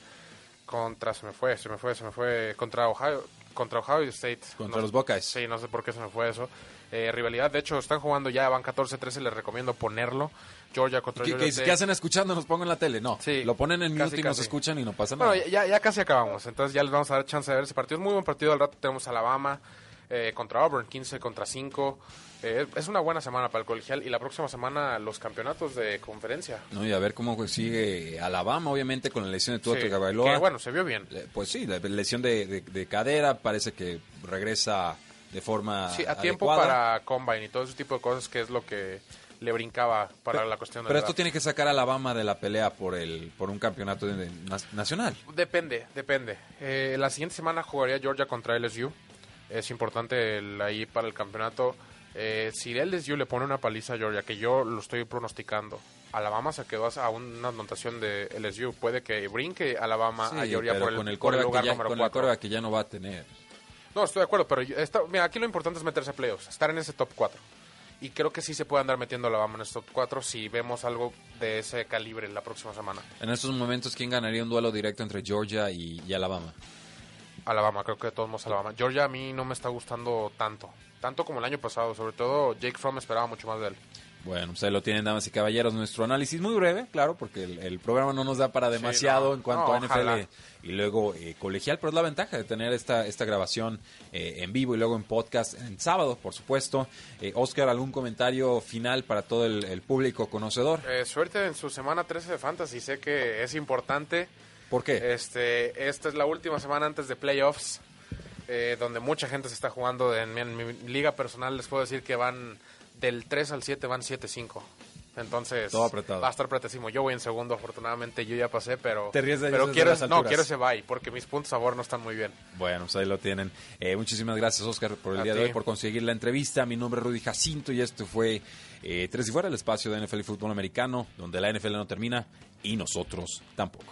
contra se me fue, se me fue, se me fue contra Ohio, contra Ohio State. Contra No- los Buckeyes. Sí, no sé por qué se me fue eso. Eh, rivalidad, de hecho, están jugando ya, van 14-13, les recomiendo ponerlo. Georgia contra ¿Qué, Georgia qué- hacen escuchando? ¿Nos pongo en la tele? No. Sí, lo ponen en casi, mute y nos escuchan y no pasa nada. Bueno, ya, ya casi acabamos, entonces ya les vamos a dar chance de ver ese partido. Es muy buen partido, al rato tenemos Alabama eh, contra Auburn, 15 contra 5. Eh, es una buena semana para el colegial y la próxima semana los campeonatos de conferencia. No, y a ver cómo sigue Alabama, obviamente, con la lesión de Tua Sí, que, bueno, se vio bien. Pues sí, la lesión de, de- de cadera parece que regresa de forma Sí, a tiempo adecuada. para combine y todo ese tipo de cosas que es lo que le brincaba para la cuestión de Pero la esto tiene que sacar a Alabama de la pelea por el por un campeonato de- na- nacional. Depende, depende. Eh, la siguiente semana jugaría Georgia contra LSU. Es importante el- ahí para el campeonato. Eh, si LSU le pone una paliza a Georgia, que yo lo estoy pronosticando, Alabama se quedó a una anotación de LSU. Puede que brinque Alabama a Georgia por el, con el por el lugar que ya, número con el 4. quarterback que ya no va a tener. No, estoy de acuerdo, pero yo- está- mira, aquí lo importante es meterse a playoffs, estar en ese top 4. Y creo que sí se puede andar metiendo Alabama en ese top 4 si vemos algo de ese calibre la próxima semana. En estos momentos, ¿quién ganaría un duelo directo entre Georgia y, y Alabama? Alabama, creo que de todos modos Alabama. Georgia a mí no me está gustando tanto. Tanto como el año pasado. Sobre todo Jake Fromm esperaba mucho más de él. Bueno, pues ahí lo tienen, damas y caballeros, nuestro análisis muy breve, claro, porque el, el programa no nos da para demasiado no, en cuanto no, a NFL ojalá. y luego eh, colegial, pero es la ventaja de tener esta, esta grabación eh, en vivo y luego en podcast en sábado, por supuesto. Eh, Oscar, ¿algún comentario final para todo el, el público conocedor? Eh, suerte en su semana 13 de Fantasy. Sé que es importante. ¿Por qué? Este, esta es la última semana antes de playoffs. eh, donde mucha gente se está jugando. En, mi- en mi liga personal les puedo decir que van del 3 al 7, van 7-5. Entonces, Todo apretado. va a estar apretísimo. Yo voy en segundo, afortunadamente yo ya pasé, pero, Te ríes de pero quiero, las no, quiero ese bye, porque mis puntos a favor no están muy bien. Bueno, pues ahí lo tienen. Eh, muchísimas gracias, Oscar, por el A día de hoy, por conseguir la entrevista. Mi nombre es Rudy Jacinto y esto fue eh, Tres y Fuera, el espacio de NFL y fútbol americano, donde la NFL no termina y nosotros tampoco.